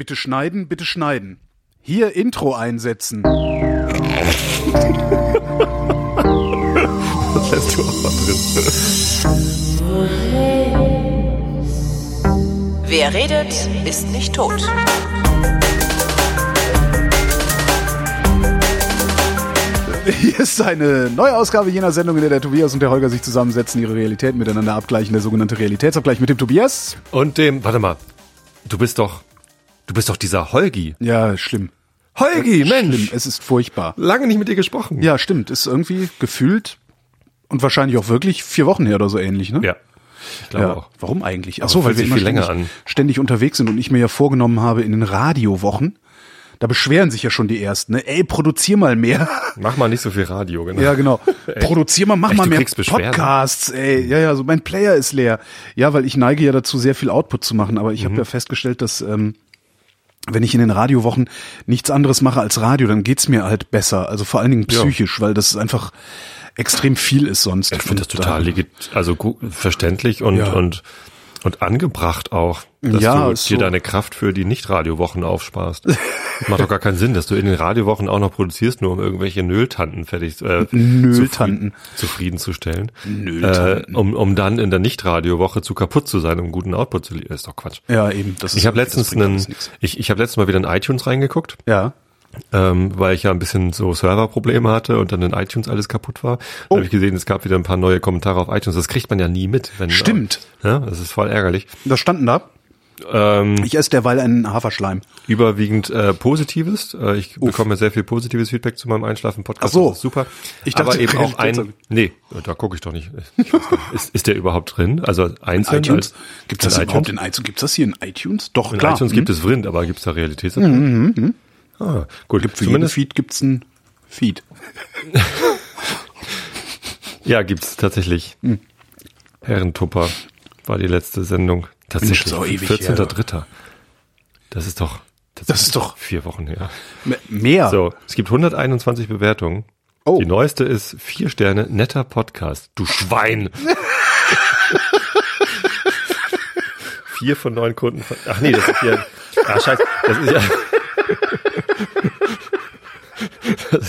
Bitte schneiden, bitte schneiden. Hier Intro einsetzen. Das lässt du auch mal drin. Wer redet, ist nicht tot. Hier ist eine neue Ausgabe jener Sendung, in der der Tobias und der Holger sich zusammensetzen, ihre Realität miteinander abgleichen, der sogenannte Realitätsabgleich mit dem Tobias. Und dem, warte mal, du bist doch, du bist doch dieser Holgi. Ja, schlimm. Holgi, Mensch. Schlimm, es ist furchtbar. Lange nicht mit dir gesprochen. Ja, stimmt, ist irgendwie gefühlt und wahrscheinlich auch wirklich vier Wochen her oder so ähnlich, ne? Ja. Ich glaube Ja, auch. warum eigentlich? Ach so, weil wir immer ständig, an. ständig unterwegs sind und ich mir ja vorgenommen habe in den Radiowochen. Da beschweren sich ja schon die ersten, ne? Ey, produzier mal mehr. Mach mal nicht so viel Radio, genau. Ja, genau. Produzier mal, mach Echt, mal mehr? Podcasts, ey. Ja, ja, so mein Player ist leer. Ja, weil ich neige ja dazu, sehr viel Output zu machen, aber ich Mhm. habe ja festgestellt, dass ähm, wenn ich in den Radiowochen nichts anderes mache als Radio, dann geht's mir halt besser. Also vor allen Dingen Ja. psychisch, weil das einfach extrem viel ist sonst. Ich finde das total legit, also gu- verständlich und, Ja. und, und angebracht auch, dass Ja, du dir so. deine Kraft für die Nicht-Radiowochen aufsparst. Macht doch gar keinen Sinn, dass du in den Radiowochen auch noch produzierst, nur um irgendwelche Nölltanten fertig äh, Nölltanten. zufrieden- zufriedenzustellen. Nölltanten. Äh, um, um dann in der Nicht-Radiowoche zu kaputt zu sein, um guten Output zu liefern. Ist doch Quatsch. Ja, eben. Das Ich habe letztens einen, ich, ich habe letztens mal wieder in iTunes reingeguckt Ja. Ähm, weil ich ja ein bisschen so Serverprobleme hatte und dann in iTunes alles kaputt war. Oh. Dann habe ich gesehen, es gab wieder ein paar neue Kommentare auf iTunes. Das kriegt man ja nie mit. Wenn, Stimmt. Ja, das ist voll ärgerlich. Was standen da? Ähm, Ich esse derweil einen Haferschleim. überwiegend äh, Positives. Äh, ich bekomme sehr viel positives Feedback zu meinem Einschlafen-Podcast. Ach so. Super. Ich dachte, Aber eben auch ein... Nee, da gucke ich doch nicht. Ich weiß nicht. ist, ist der überhaupt drin? Also einzeln? iTunes? als- Gibt's das in überhaupt iTunes? in iTunes? Gibt's das hier in iTunes? Doch, In klar. iTunes Hm? gibt es Vrind, aber gibt es da Realitätsabgleich? Ah, gut. Gibt für jeden Zumindest Feed gibt's ein Feed. Ja, gibt's tatsächlich. Hm. Herrentupper war die letzte Sendung. Tatsächlich. ewig 14.3. Das ist doch, Das ist doch vier Wochen her. me- mehr. So, es gibt 121 Bewertungen. Oh. Die neueste ist vier Sterne, netter Podcast. Du Schwein! vier von neun Kunden. Von, ach nee, das ist ja, ah scheiße, das ist ja,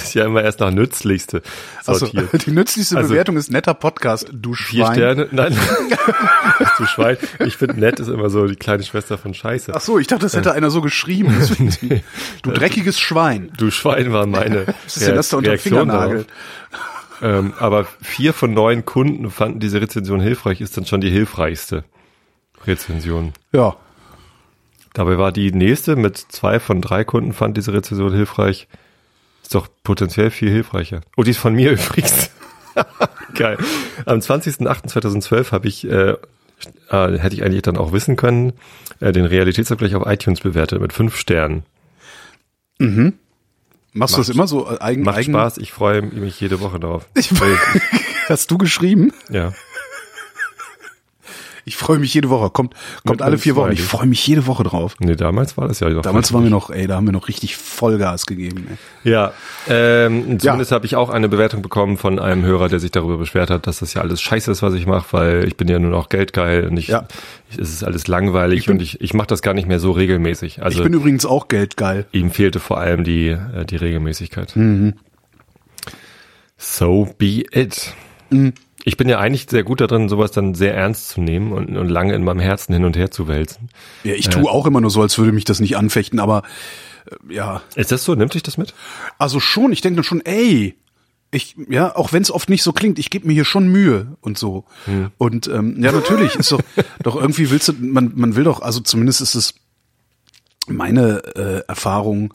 ist ja immer erst nach nützlichste sortiert. die nützlichste Also- Bewertung ist netter Podcast, du Vier Schwein. Sterne? Nein. du Schwein. Ich finde nett ist immer so die kleine Schwester von Scheiße. Ach so, ich dachte, das hätte einer so geschrieben. Du dreckiges Schwein. Du Schwein war meine Was ist denn das da unter Fingernagel? Ähm, aber vier von neun Kunden fanden diese Rezension hilfreich, ist dann schon die hilfreichste Rezension. Ja. Dabei war die nächste mit zwei von drei Kunden fand diese Rezension hilfreich. Ist doch potenziell viel hilfreicher. Oh, die ist von mir übrigens. Geil. Am 20.08.2012 habe ich, äh, äh, hätte ich eigentlich dann auch wissen können, äh, den Realitätsabgleich auf iTunes bewertet mit fünf Sternen. Machst du das immer so äh, eigen, Macht eigen? Spaß, ich freue mich jede Woche darauf. Ich, hast du geschrieben? Ja. Ich freue mich jede Woche. Kommt, kommt alle vier Wochen. Ich freue mich jede Woche drauf. Nee, damals war das ja. Damals waren wir noch, ey, da haben wir noch richtig Vollgas gegeben. Ey. Ja, ähm, zumindest habe ich auch eine Bewertung bekommen von einem Hörer, der sich darüber beschwert hat, dass das ja alles scheiße ist, was ich mache, weil ich bin ja nur noch geldgeil und ich, Ja. ich es ist alles langweilig und ich, ich mache das gar nicht mehr so regelmäßig. Also Ich bin übrigens auch geldgeil. ihm fehlte vor allem die, äh, die Regelmäßigkeit. Mhm. So be it. Mhm. Ich bin ja eigentlich sehr gut darin, sowas dann sehr ernst zu nehmen und, und lange in meinem Herzen hin und her zu wälzen. Ja, ich tue auch immer nur so, als würde mich das nicht anfechten, aber äh, ja, Ist das so? Nimmt dich das mit? also schon, ich denke dann schon, ey, ich, ja, auch wenn es oft nicht so klingt, ich gebe mir hier schon Mühe und so. Und ähm, ja, natürlich ist doch, doch irgendwie willst du, man, man will doch, also zumindest ist es meine äh, Erfahrung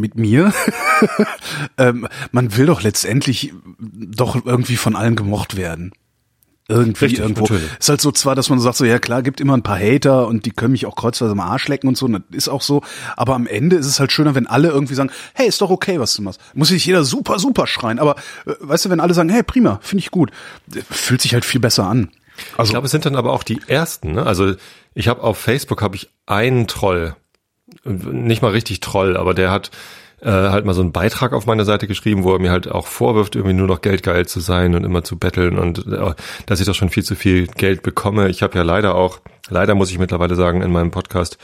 mit mir. ähm, man will doch letztendlich doch irgendwie von allen gemocht werden. Irgendwie Richtig, irgendwo. natürlich. Ist halt so zwar, dass man sagt, so ja klar, gibt immer ein paar Hater und die können mich auch kreuzweise am Arsch lecken und so, und das ist auch so. Aber am Ende ist es halt schöner, wenn alle irgendwie sagen, hey, ist doch okay, was du machst. Muss nicht jeder super, super schreien. Aber äh, weißt du, wenn alle sagen, hey, prima, finde ich gut, fühlt sich halt viel besser an. Ich Also, glaube, es sind dann aber auch die ersten. Ne? Also ich habe auf Facebook habe ich einen Troll, nicht mal richtig Troll, aber der hat äh, halt mal so einen Beitrag auf meine Seite geschrieben, wo er mir halt auch vorwirft, irgendwie nur noch geldgeil zu sein und immer zu betteln und äh, dass ich doch schon viel zu viel Geld bekomme. Ich habe ja leider auch, leider muss ich mittlerweile sagen, in meinem Podcast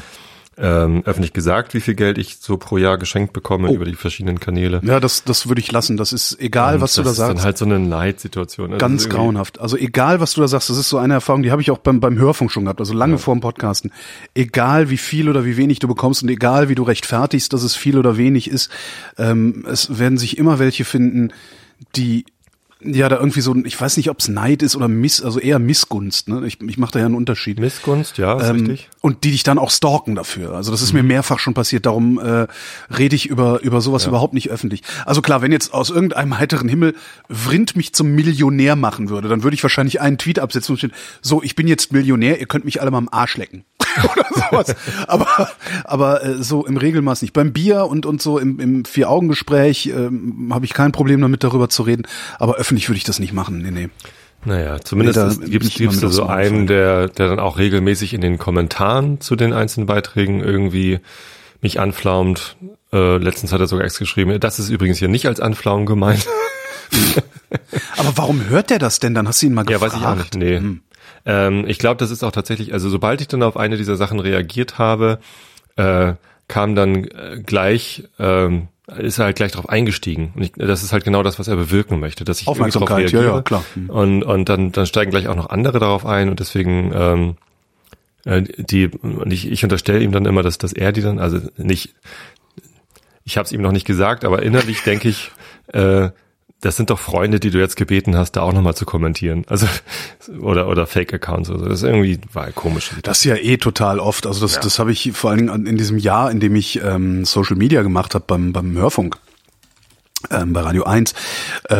ähm, öffentlich gesagt, wie viel Geld ich so pro Jahr geschenkt bekomme Oh. über die verschiedenen Kanäle. Ja, das, das würde ich lassen. Das ist egal, Und was du da das ist sagst. dann halt so eine Leidsituation. Also Ganz grauenhaft. Also egal, was du da sagst, das ist so eine Erfahrung, die habe ich auch beim, beim Hörfunk schon gehabt, also lange vor dem Podcasten. Egal, wie viel oder wie wenig du bekommst und egal, wie du rechtfertigst, dass es viel oder wenig ist, ähm, es werden sich immer welche finden, die ja da irgendwie so, ich weiß nicht, ob es Neid ist oder Miss, also eher Missgunst. Ne? Ich, ich mache da ja einen Unterschied. Missgunst, ja, ist Ähm, richtig. Mhm. und die dich dann auch stalken dafür. Also das ist mir mehrfach schon passiert. Darum äh, rede ich über über sowas überhaupt nicht öffentlich. Also klar, wenn jetzt aus irgendeinem heiteren Himmel Vrind mich zum Millionär machen würde, dann würde ich wahrscheinlich einen Tweet absetzen und stehen, so, ich bin jetzt Millionär, ihr könnt mich alle mal am Arsch lecken. Oder sowas. Aber, aber äh, so im Regelmaß nicht. Beim Bier und, und so im, im Vier-Augen-Gespräch ähm, habe ich kein Problem damit, darüber zu reden. Aber öffentlich würde ich das nicht machen. Nee, nee. Naja, zumindest Nee, mit da so einen, der, der dann auch regelmäßig in den Kommentaren zu den einzelnen Beiträgen irgendwie mich anflaumt. Äh, letztens hat er sogar ex geschrieben, das ist übrigens hier nicht als Anflaumen gemeint. Aber warum hört der das denn? Dann hast du ihn mal Ja, gefragt. weiß ich auch nicht. Nee. Ähm, ich glaube, das ist auch tatsächlich, also sobald ich dann auf eine dieser Sachen reagiert habe, äh, kam dann äh, gleich, ähm, ist er halt gleich drauf eingestiegen. Und ich, das ist halt genau das, was er bewirken möchte, dass ich Aufmerksamkeit, ja, ja, klar. Hm. Und, und dann, dann steigen gleich auch noch andere darauf ein und deswegen, ähm, äh, die, und ich, ich unterstelle ihm dann immer, dass, dass er die dann, also nicht, ich habe es ihm noch nicht gesagt, aber innerlich denke ich, äh, das sind doch Freunde, die du jetzt gebeten hast, da auch nochmal zu kommentieren. Also oder oder Fake-Accounts. Also das ist irgendwie war komisch. Das ist ja eh total oft. Also das, das habe ich vor allen Dingen in diesem Jahr, in dem ich ähm, Social Media gemacht habe beim, beim Hörfunk. Ähm, bei Radio 1 äh,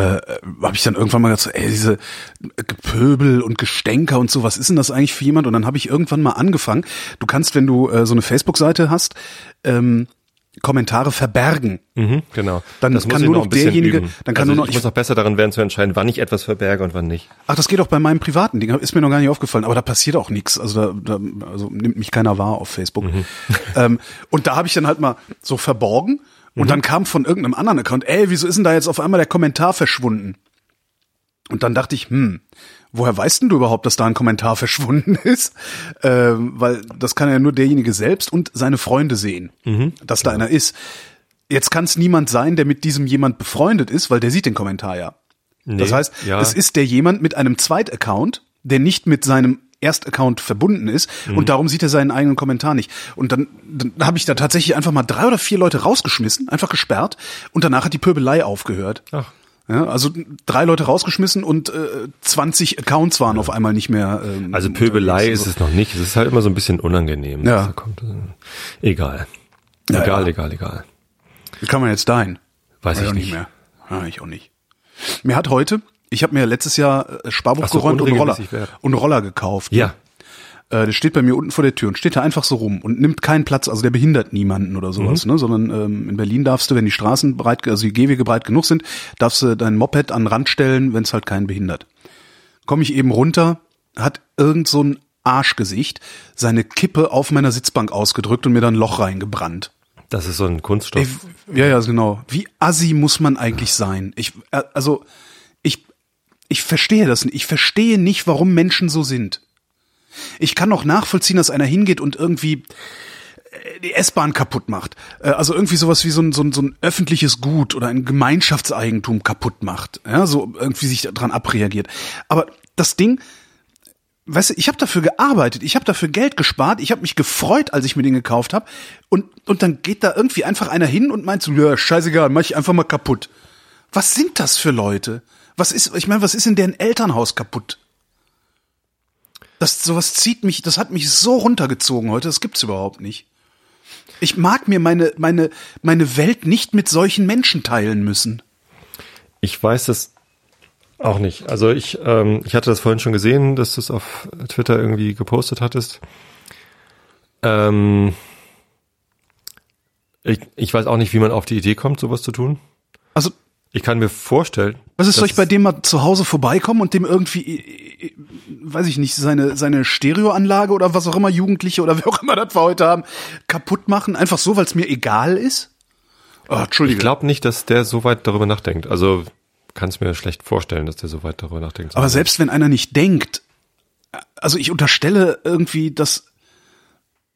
habe ich dann irgendwann mal gesagt, so, ey, diese Gepöbel und Gestänker und so, was ist denn das eigentlich für jemand? Und dann habe ich irgendwann mal angefangen, du kannst, wenn du äh, so eine Facebook-Seite hast, ähm, Kommentare verbergen. Mhm, genau. Dann das kann ich nur noch derjenige- üben. dann kann also nur noch- ich muss noch besser darin werden zu entscheiden, wann ich etwas verberge und wann nicht. Ach, das geht auch bei meinem privaten Ding. Ist mir noch gar nicht aufgefallen. Aber da passiert auch nichts. Also da, da also nimmt mich keiner wahr auf Facebook. Ähm, und da habe ich dann halt mal so verborgen. Und dann kam von irgendeinem anderen Account, ey, wieso ist denn da jetzt auf einmal der Kommentar verschwunden? Und dann dachte ich, hm, woher weißt denn du überhaupt, dass da ein Kommentar verschwunden ist? Ähm, weil das kann ja nur derjenige selbst und seine Freunde sehen, dass da einer ist. Jetzt kann es niemand sein, der mit diesem jemand befreundet ist, weil der sieht den Kommentar ja. Das Nee, heißt, ja. es ist der jemand mit einem Zweitaccount, der nicht mit seinem Erstaccount verbunden ist Mhm. und darum sieht er seinen eigenen Kommentar nicht. Und dann, dann habe ich da tatsächlich einfach mal drei oder vier Leute rausgeschmissen, einfach gesperrt und danach hat die Pöbelei aufgehört. Ach. Ja, also drei Leute rausgeschmissen und äh, 20 Accounts waren auf einmal nicht mehr. Ähm, Also Pöbelei ist es noch nicht. Es ist halt immer so ein bisschen unangenehm. Ja. da kommt. Egal. Ja, egal, ja. egal, egal. Wie kann man jetzt dahin? Weiß ich auch nicht. mehr. Ja, ich auch nicht. Mir hat heute, ich habe mir letztes Jahr äh, Sparbuch so, geräumt und Roller und Roller gekauft. Ja. Äh, der steht bei mir unten vor der Tür und steht da einfach so rum und nimmt keinen Platz, also der behindert niemanden oder sowas, Mhm. ne? Sondern ähm, in Berlin darfst du, wenn die Straßen breit, also die Gehwege breit genug sind, darfst du dein Moped an den Rand stellen, wenn es halt keinen behindert. Komme ich eben runter, hat irgend so ein Arschgesicht seine Kippe auf meiner Sitzbank ausgedrückt und mir dann ein Loch reingebrannt. Das ist so ein Kunststoff. Ey, ja, ja, genau. Wie assi muss man eigentlich sein? Ich, äh, also, ich, ich verstehe das nicht. Ich verstehe nicht, warum Menschen so sind. Ich kann auch nachvollziehen, dass einer hingeht und irgendwie äh, die S-Bahn kaputt macht. Äh, Also irgendwie sowas wie so ein, so, ein, so ein öffentliches Gut oder ein Gemeinschaftseigentum kaputt macht. Ja, so irgendwie sich daran abreagiert. Aber das Ding, weißt du, ich habe dafür gearbeitet, ich habe dafür Geld gespart, ich habe mich gefreut, als ich mir den gekauft habe und und dann geht da irgendwie einfach einer hin und meint so, ja, scheißegal, mach ich einfach mal kaputt. Was sind das für Leute? Was ist, ich meine, was ist in deren Elternhaus kaputt? Das sowas zieht mich, das hat mich so runtergezogen heute, das gibt's überhaupt nicht. Ich mag mir meine meine meine Welt nicht mit solchen Menschen teilen müssen. Ich weiß das auch nicht. Also ich, ähm, ich hatte das vorhin schon gesehen, dass du es auf Twitter irgendwie gepostet hattest. Ähm, ich, ich weiß auch nicht, wie man auf die Idee kommt, sowas zu tun. Also Ich kann mir vorstellen. Was ist, soll ich bei dem mal zu Hause vorbeikommen und dem irgendwie, äh, äh, weiß ich nicht, seine, seine Stereoanlage oder was auch immer, Jugendliche oder wer auch immer das wir heute haben, kaputt machen? Einfach so, weil es mir egal ist? Oh, Entschuldige. Ich glaube nicht, dass der so weit darüber nachdenkt. Also kann es mir schlecht vorstellen, dass der so weit darüber nachdenkt. Aber selbst wenn einer nicht denkt, also ich unterstelle irgendwie, dass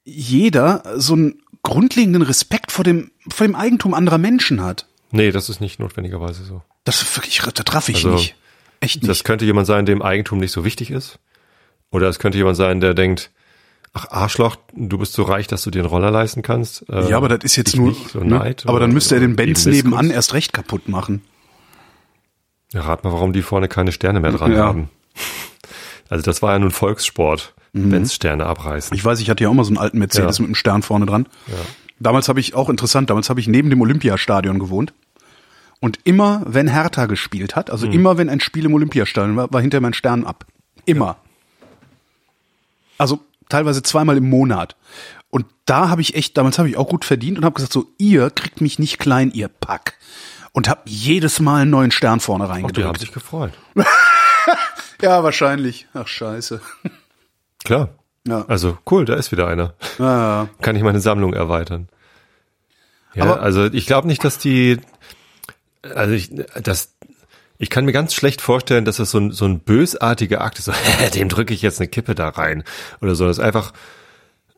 jeder so ein grundlegenden Respekt vor dem, vor dem Eigentum anderer Menschen hat. Nee, das ist nicht notwendigerweise so. Das ist wirklich, da traf ich Also, nicht. Echt nicht. Das könnte jemand sein, dem Eigentum nicht so wichtig ist. Oder es könnte jemand sein, der denkt, ach Arschloch, du bist so reich, dass du dir einen Roller leisten kannst. Äh, ja, aber das ist jetzt nur, Nicht, so ne? Neid aber dann müsste er den Benz nebenan erst recht kaputt machen. Ja, rat mal, warum die vorne keine Sterne mehr dran Ja. haben. Also das war ja nun Volkssport. Benz Sterne abreißen. Mhm. Ich weiß, ich hatte ja auch mal so einen alten Mercedes Ja. mit einem Stern vorne dran. Damals habe ich auch interessant, damals habe ich neben dem Olympiastadion gewohnt. Und immer, wenn Hertha gespielt hat, Mhm. also immer, wenn ein Spiel im Olympiastadion war, war hinter mein Stern ab. Immer. Also teilweise zweimal im Monat. Und da habe ich echt, damals habe ich auch gut verdient und habe gesagt, so, ihr kriegt mich nicht klein, ihr Pack. Und habe jedes Mal einen neuen Stern vorne Auch die haben reingedrückt. sich gefreut. Ja, wahrscheinlich. Ach, scheiße. Klar. Ja. Also cool, da ist wieder einer. Ah, Kann ich meine Sammlung erweitern. Ja, Aber- also ich glaube nicht, dass die, also ich, das, ich kann mir ganz schlecht vorstellen, dass das so ein, so ein bösartiger Akt ist, so, dem drücke ich jetzt eine Kippe da rein oder so. Das ist einfach,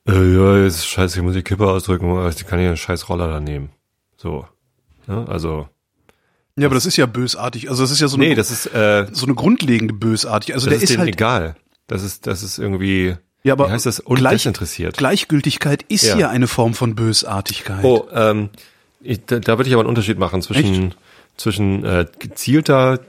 äh, ja, jetzt ist scheiße, ich muss die Kippe ausdrücken, ich kann hier einen scheiß Roller da nehmen. So. Ja, also, Ja, aber das ist ja bösartig. Also das ist ja so eine, nee, das ist, äh, so eine grundlegende bösartig. Also das der ist, ist, halt egal. Das ist, das ist irgendwie, ja, aber wie heißt das, gleich. Gleichgültigkeit ist Ja. ja. eine Form von Bösartigkeit. Oh, ähm, ich, da, da würde ich aber einen Unterschied machen zwischen, zwischen äh, gezielter,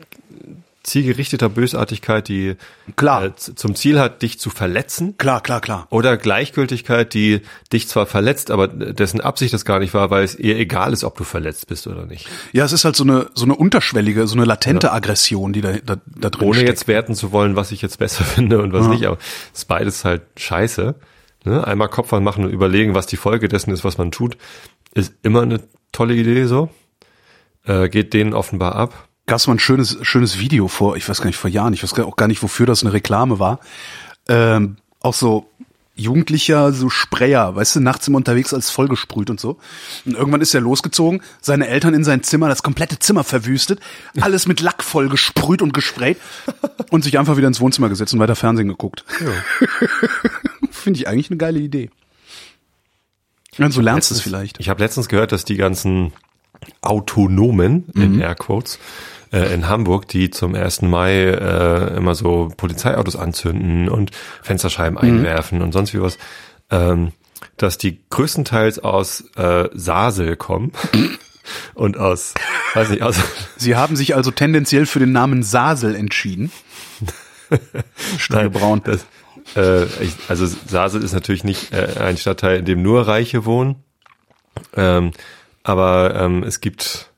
zielgerichteter Bösartigkeit, die Klar. äh, zum Ziel hat, dich zu verletzen, Klar, klar, klar. oder Gleichgültigkeit, die dich zwar verletzt, aber dessen Absicht das gar nicht war, weil es ihr egal ist, ob du verletzt bist oder nicht. Ja, es ist halt so eine so eine unterschwellige, so eine latente Aggression, die da da, da drin Ohne steckt. jetzt werten zu wollen, was ich jetzt besser finde und was nicht, aber es ist beides halt scheiße. Ne? Einmal Kopf anmachen und überlegen, was die Folge dessen ist, was man tut, ist immer eine tolle Idee so. Äh, geht denen offenbar ab. Gab es mal ein schönes, schönes Video vor, ich weiß gar nicht, vor Jahren, ich weiß auch gar nicht, wofür das eine Reklame war. Ähm, auch so jugendlicher, so Sprayer, weißt du, nachts immer unterwegs als vollgesprüht und so. Und irgendwann ist er losgezogen, seine Eltern in sein Zimmer, das komplette Zimmer verwüstet, alles mit Lack voll gesprüht und gesprayt und sich einfach wieder ins Wohnzimmer gesetzt und weiter Fernsehen geguckt. Finde ich eigentlich eine geile Idee. Ja, so lernst du es vielleicht. Ich habe letztens gehört, dass die ganzen Autonomen, Mhm. in Airquotes, äh, in Hamburg, die zum 1. Mai äh, immer so Polizeiautos anzünden und Fensterscheiben Mhm. einwerfen und sonst wie was, ähm, dass die größtenteils aus äh, Sasel kommen und aus, weiß nicht, aus Sie haben sich also tendenziell für den Namen Sasel entschieden. Steigebraun. Das, äh, ich, also Sasel ist natürlich nicht äh, ein Stadtteil, in dem nur Reiche wohnen. Ähm, aber ähm, es gibt,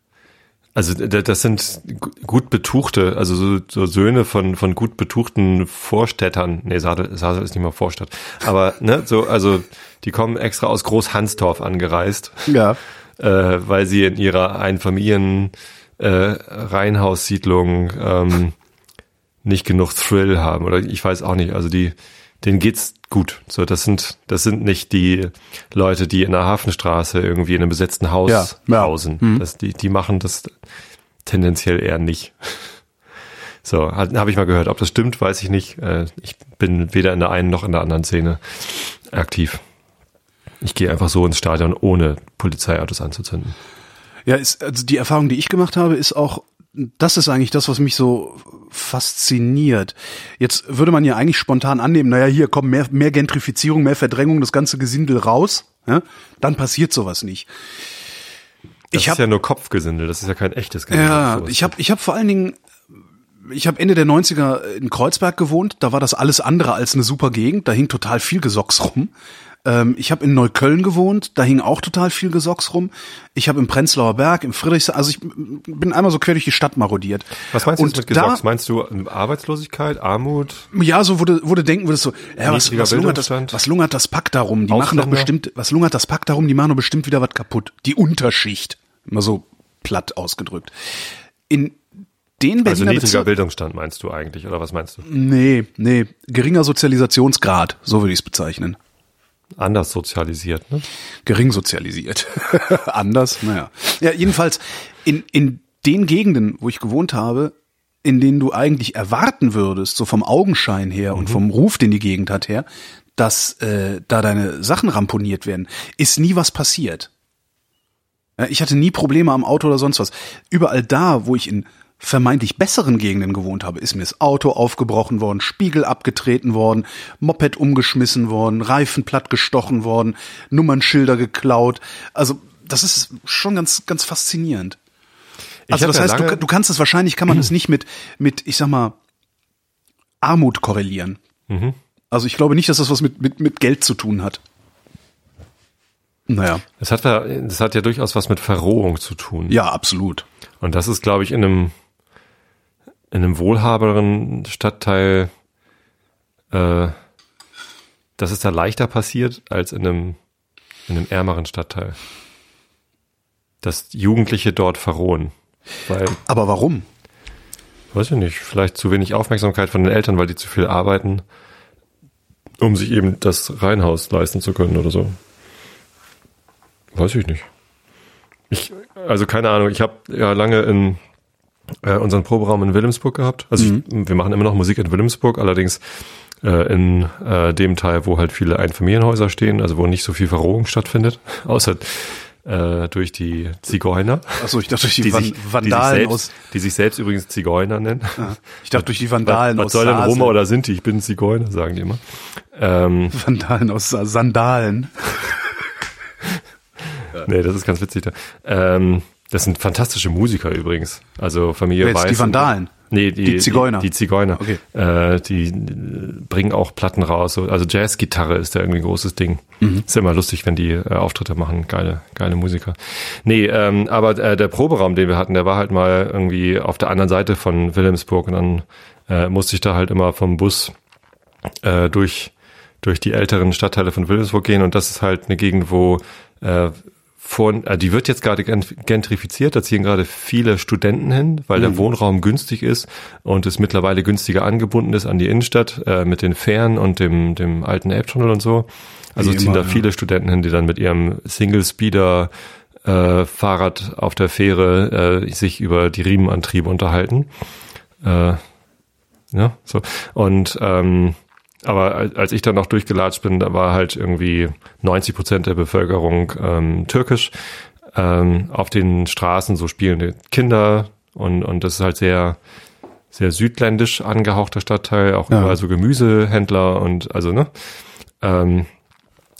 also das sind gu- gut betuchte, also so, so Söhne von von gut betuchten Vorstädtern. Nee, Sasel, Sasel ist nicht mal Vorstadt. Aber ne, so also die kommen extra aus Groß-Hansdorf angereist Ja. äh, weil sie in ihrer Einfamilien äh, Reihenhaussiedlung ähm, nicht genug Thrill haben oder ich weiß auch nicht. Also die, denen geht's gut. So, das sind das sind nicht die Leute, die in der Hafenstraße irgendwie in einem besetzten Haus Ja, ja. hausen. Das, die, die machen das tendenziell eher nicht. So, habe ich mal gehört. Ob das stimmt, weiß ich nicht. Äh, ich bin weder in der einen noch in der anderen Szene aktiv. Ich gehe einfach so ins Stadion, ohne Polizeiautos anzuzünden. Ja, ist, also die Erfahrung, die ich gemacht habe, ist auch, das ist eigentlich das, was mich so fasziniert. Jetzt würde man ja eigentlich spontan annehmen, naja, hier kommen mehr, mehr Gentrifizierung, mehr Verdrängung, das ganze Gesindel raus, ja? dann passiert sowas nicht. Das Ich ist habe ja nur Kopfgesindel, das ist ja kein echtes Gesindel. ja, ich habe ich hab vor allen Dingen, ich habe Ende der 90er in Kreuzberg gewohnt, da war das alles andere als eine super Gegend, da hing total viel Gesocks rum. Ähm, ich habe in Neukölln gewohnt, da hing auch total viel Gesocks rum. Ich habe im Prenzlauer Berg, im Friedrichshain, also ich bin einmal so quer durch die Stadt marodiert. Was meinst du mit Gesocks? da- Meinst du ähm, Arbeitslosigkeit, Armut? Ja, so wurde, wurde denken würdest so, ja, was, was, lungert das, was lungert das Pack darum? Die machen doch bestimmt, was lungert das Pack darum? Die machen doch bestimmt wieder was kaputt. Die Unterschicht. Immer so platt ausgedrückt. In den Also Berliner niedriger Bezirken- Bildungsstand meinst du eigentlich, oder was meinst du? Nee, nee, geringer Sozialisationsgrad, so würde ich es bezeichnen. Anders sozialisiert, ne? Gering sozialisiert. Anders, naja. Ja, jedenfalls in, in den Gegenden, wo ich gewohnt habe, in denen du eigentlich erwarten würdest, so vom Augenschein her und vom Ruf, den die Gegend hat her, dass äh, da deine Sachen ramponiert werden, ist nie was passiert. Ich hatte nie Probleme am Auto oder sonst was. Überall da, wo ich in vermeintlich besseren Gegenden gewohnt habe, ist mir das Auto aufgebrochen worden, Spiegel abgetreten worden, Moped umgeschmissen worden, Reifen platt gestochen worden, Nummernschilder geklaut. Also das ist schon ganz, ganz faszinierend. Also das ja heißt, du, du kannst es wahrscheinlich, kann man es nicht mit, mit, ich sag mal, Armut korrelieren. Mhm. Also ich glaube nicht, dass das was mit, mit, mit Geld zu tun hat. Naja, Das hat, ja- das hat ja durchaus was mit Verrohung zu tun. ja, absolut. Und das ist, glaube ich, in einem, in einem wohlhaberen Stadtteil, äh, das ist da leichter passiert als in einem, in einem ärmeren Stadtteil. Dass Jugendliche dort verrohen. Weil, Aber warum? weiß ich nicht, vielleicht zu wenig Aufmerksamkeit von den Eltern, weil die zu viel arbeiten, um sich eben das Reihenhaus leisten zu können oder so. Weiß ich nicht. Ich, also keine Ahnung, ich habe ja lange in äh, unseren Proberaum in Wilhelmsburg gehabt. Also ich, wir machen immer noch Musik in Wilhelmsburg, allerdings äh, in äh, dem Teil, wo halt viele Einfamilienhäuser stehen, also wo nicht so viel Verrohung stattfindet, außer äh, durch die Zigeuner. Achso, ich dachte durch die, Die Van sich, Vandalen die sich, aus. selbst, die sich selbst übrigens Zigeuner nennen. Ich dachte durch die Vandalen was, aus was soll denn. Roma oder Sinti? Ich bin Zigeuner, sagen die immer. Ähm, Vandalen aus Sa- Sandalen. nee, das ist ganz witzig. Da. Ähm, das sind fantastische Musiker übrigens. Also Familie Wer Weiß. die Vandalen? Nee, die, Die Zigeuner? Die, die Zigeuner. Okay. Äh, die äh, bringen auch Platten raus. So- Also Jazzgitarre ist da irgendwie ein großes Ding. Ist ja immer lustig, wenn die äh, Auftritte machen. Geile, geile Musiker. Nee, ähm, aber äh, der Proberaum, den wir hatten, der war halt mal irgendwie auf der anderen Seite von Wilhelmsburg und dann äh, musste ich da halt immer vom Bus äh, durch, durch die älteren Stadtteile von Wilhelmsburg gehen und das ist halt eine Gegend, wo äh, von, äh, die wird jetzt gerade gent- gentrifiziert, da ziehen gerade viele Studenten hin, weil der Wohnraum günstig ist und es mittlerweile günstiger angebunden ist an die Innenstadt äh, mit den Fähren und dem, dem alten Elbtunnel und so. Also Wie ziehen immer, da ja. viele Studenten hin, die dann mit ihrem Single-Speeder äh, Fahrrad auf der Fähre äh, sich über die Riemenantriebe unterhalten. Äh, ja, so. Und ähm, aber al- als ich dann noch durchgelatscht bin, da war halt irgendwie 90 Prozent der Bevölkerung ähm, türkisch. Ähm, auf den Straßen so spielende Kinder und, und das ist halt sehr, sehr südländisch angehauchter Stadtteil, auch Ja. überall so Gemüsehändler und also, ne? Ähm,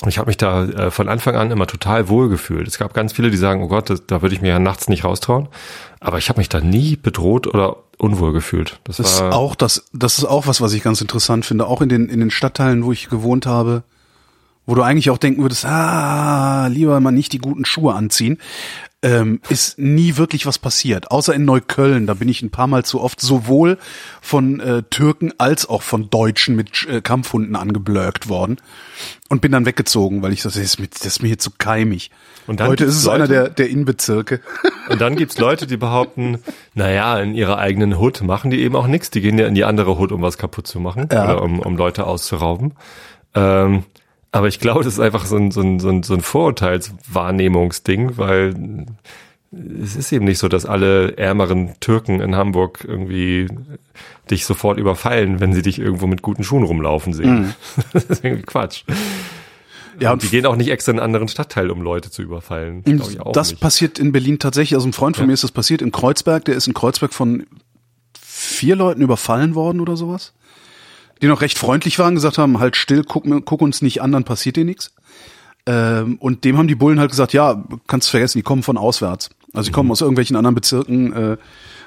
ich habe mich da äh, von Anfang an immer total wohl gefühlt. Es gab ganz viele, die sagen, oh Gott, das, da würde ich mir ja nachts nicht raustrauen. Aber ich habe mich da nie bedroht oder unwohl gefühlt. Das, Das ist war auch das, das ist auch was, was ich ganz interessant finde. Auch in den, in den Stadtteilen, wo ich gewohnt habe, wo du eigentlich auch denken würdest, ah, lieber mal nicht die guten Schuhe anziehen, ähm, ist nie wirklich was passiert. Außer in Neukölln, da bin ich ein paar Mal zu oft sowohl von äh, Türken als auch von Deutschen mit äh, Kampfhunden angeblökt worden und bin dann weggezogen, weil ich das, das ist mir, das ist mir hier zu keimig. Und Heute ist es einer Leute- der, der Innenbezirke. Und dann gibt's Leute, die behaupten, naja, in ihrer eigenen Hood machen die eben auch nichts. Die gehen ja in die andere Hood, um was kaputt zu machen Ja. oder um, um Leute auszurauben. Ähm, aber ich glaube, das ist einfach so ein, so ein, so ein, so ein Vorurteilswahrnehmungsding, weil es ist eben nicht so, dass alle ärmeren Türken in Hamburg irgendwie dich sofort überfallen, wenn sie dich irgendwo mit guten Schuhen rumlaufen sehen. Das ist irgendwie Quatsch. Ja, Und die gehen auch nicht extra in einen anderen Stadtteil, um Leute zu überfallen. Das nicht. passiert in Berlin tatsächlich. Also ein Freund von Ja. mir ist das passiert in Kreuzberg. Der ist in Kreuzberg von vier Leuten überfallen worden oder sowas. Die noch recht freundlich waren, gesagt haben, halt still, guck, guck uns nicht an, dann passiert dir nichts. Ähm, und dem haben die Bullen halt gesagt, ja, kannst vergessen, die kommen von auswärts. Also die kommen aus irgendwelchen anderen Bezirken äh,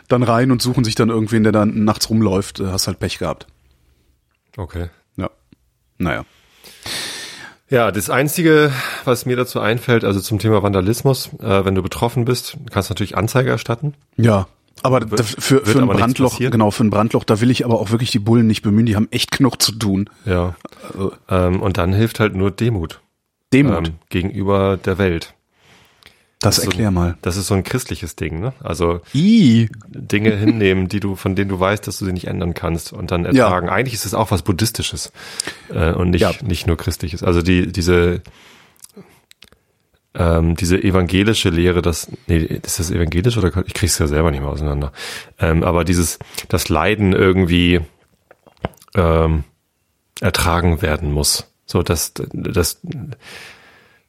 dann rein und suchen sich dann irgendwen, der dann nachts rumläuft. Äh, hast halt Pech gehabt. Okay. Ja. Naja. Ja, das Einzige, was mir dazu einfällt, also zum Thema Vandalismus, äh, wenn du betroffen bist, kannst du natürlich Anzeige erstatten. Ja. Aber da, für, wird für ein Brandloch, genau, für ein Brandloch, da will ich aber auch wirklich die Bullen nicht bemühen, die haben echt genug zu tun. Ja. Also, Ähm, und dann hilft halt nur Demut, Demut. Ähm, gegenüber der Welt. das so- erklär mal. Das ist so ein christliches Ding, ne? Also I. Dinge hinnehmen, die du, von denen du weißt, dass du sie nicht ändern kannst und dann ertragen. Eigentlich ist es auch was Buddhistisches äh, und nicht, Ja. nicht nur Christliches. Also die, diese, ähm, diese evangelische Lehre, das, nee, ist das evangelisch oder ich krieg's ja selber nicht mehr auseinander. Ähm, aber dieses, das Leiden irgendwie ähm, ertragen werden muss. So, das, das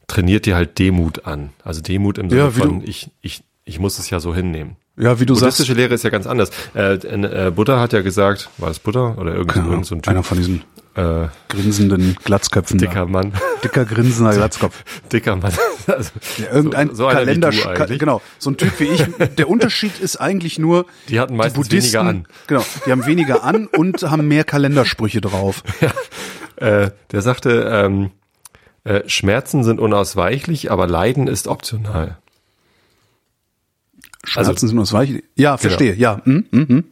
trainiert dir halt Demut an. Also Demut im Sinne Ja, von, du- ich, ich, ich muss es ja so hinnehmen. Ja, wie du sagst, Buddhistische Lehre ist ja ganz anders. Äh, äh, Buddha hat ja gesagt, war es Buddha oder irgend, Ahnung, irgend so ein Typ, einer von diesen äh, grinsenden Glatzköpfen. dicker Mann, Dicker grinsender Glatzkopf. dicker Mann. Also, Ja, irgendein so, so Kalender, Ka- genau, so ein Typ wie ich. Der Unterschied ist eigentlich nur, Die hatten meistens Buddhisten, weniger an. Genau, die haben weniger an und haben mehr Kalendersprüche drauf. Äh, der sagte, ähm, äh, Schmerzen sind unausweichlich, aber Leiden ist optional. Schmerzen Also- sind ausweichlich. Ja, verstehe. Ja, hm, hm, hm.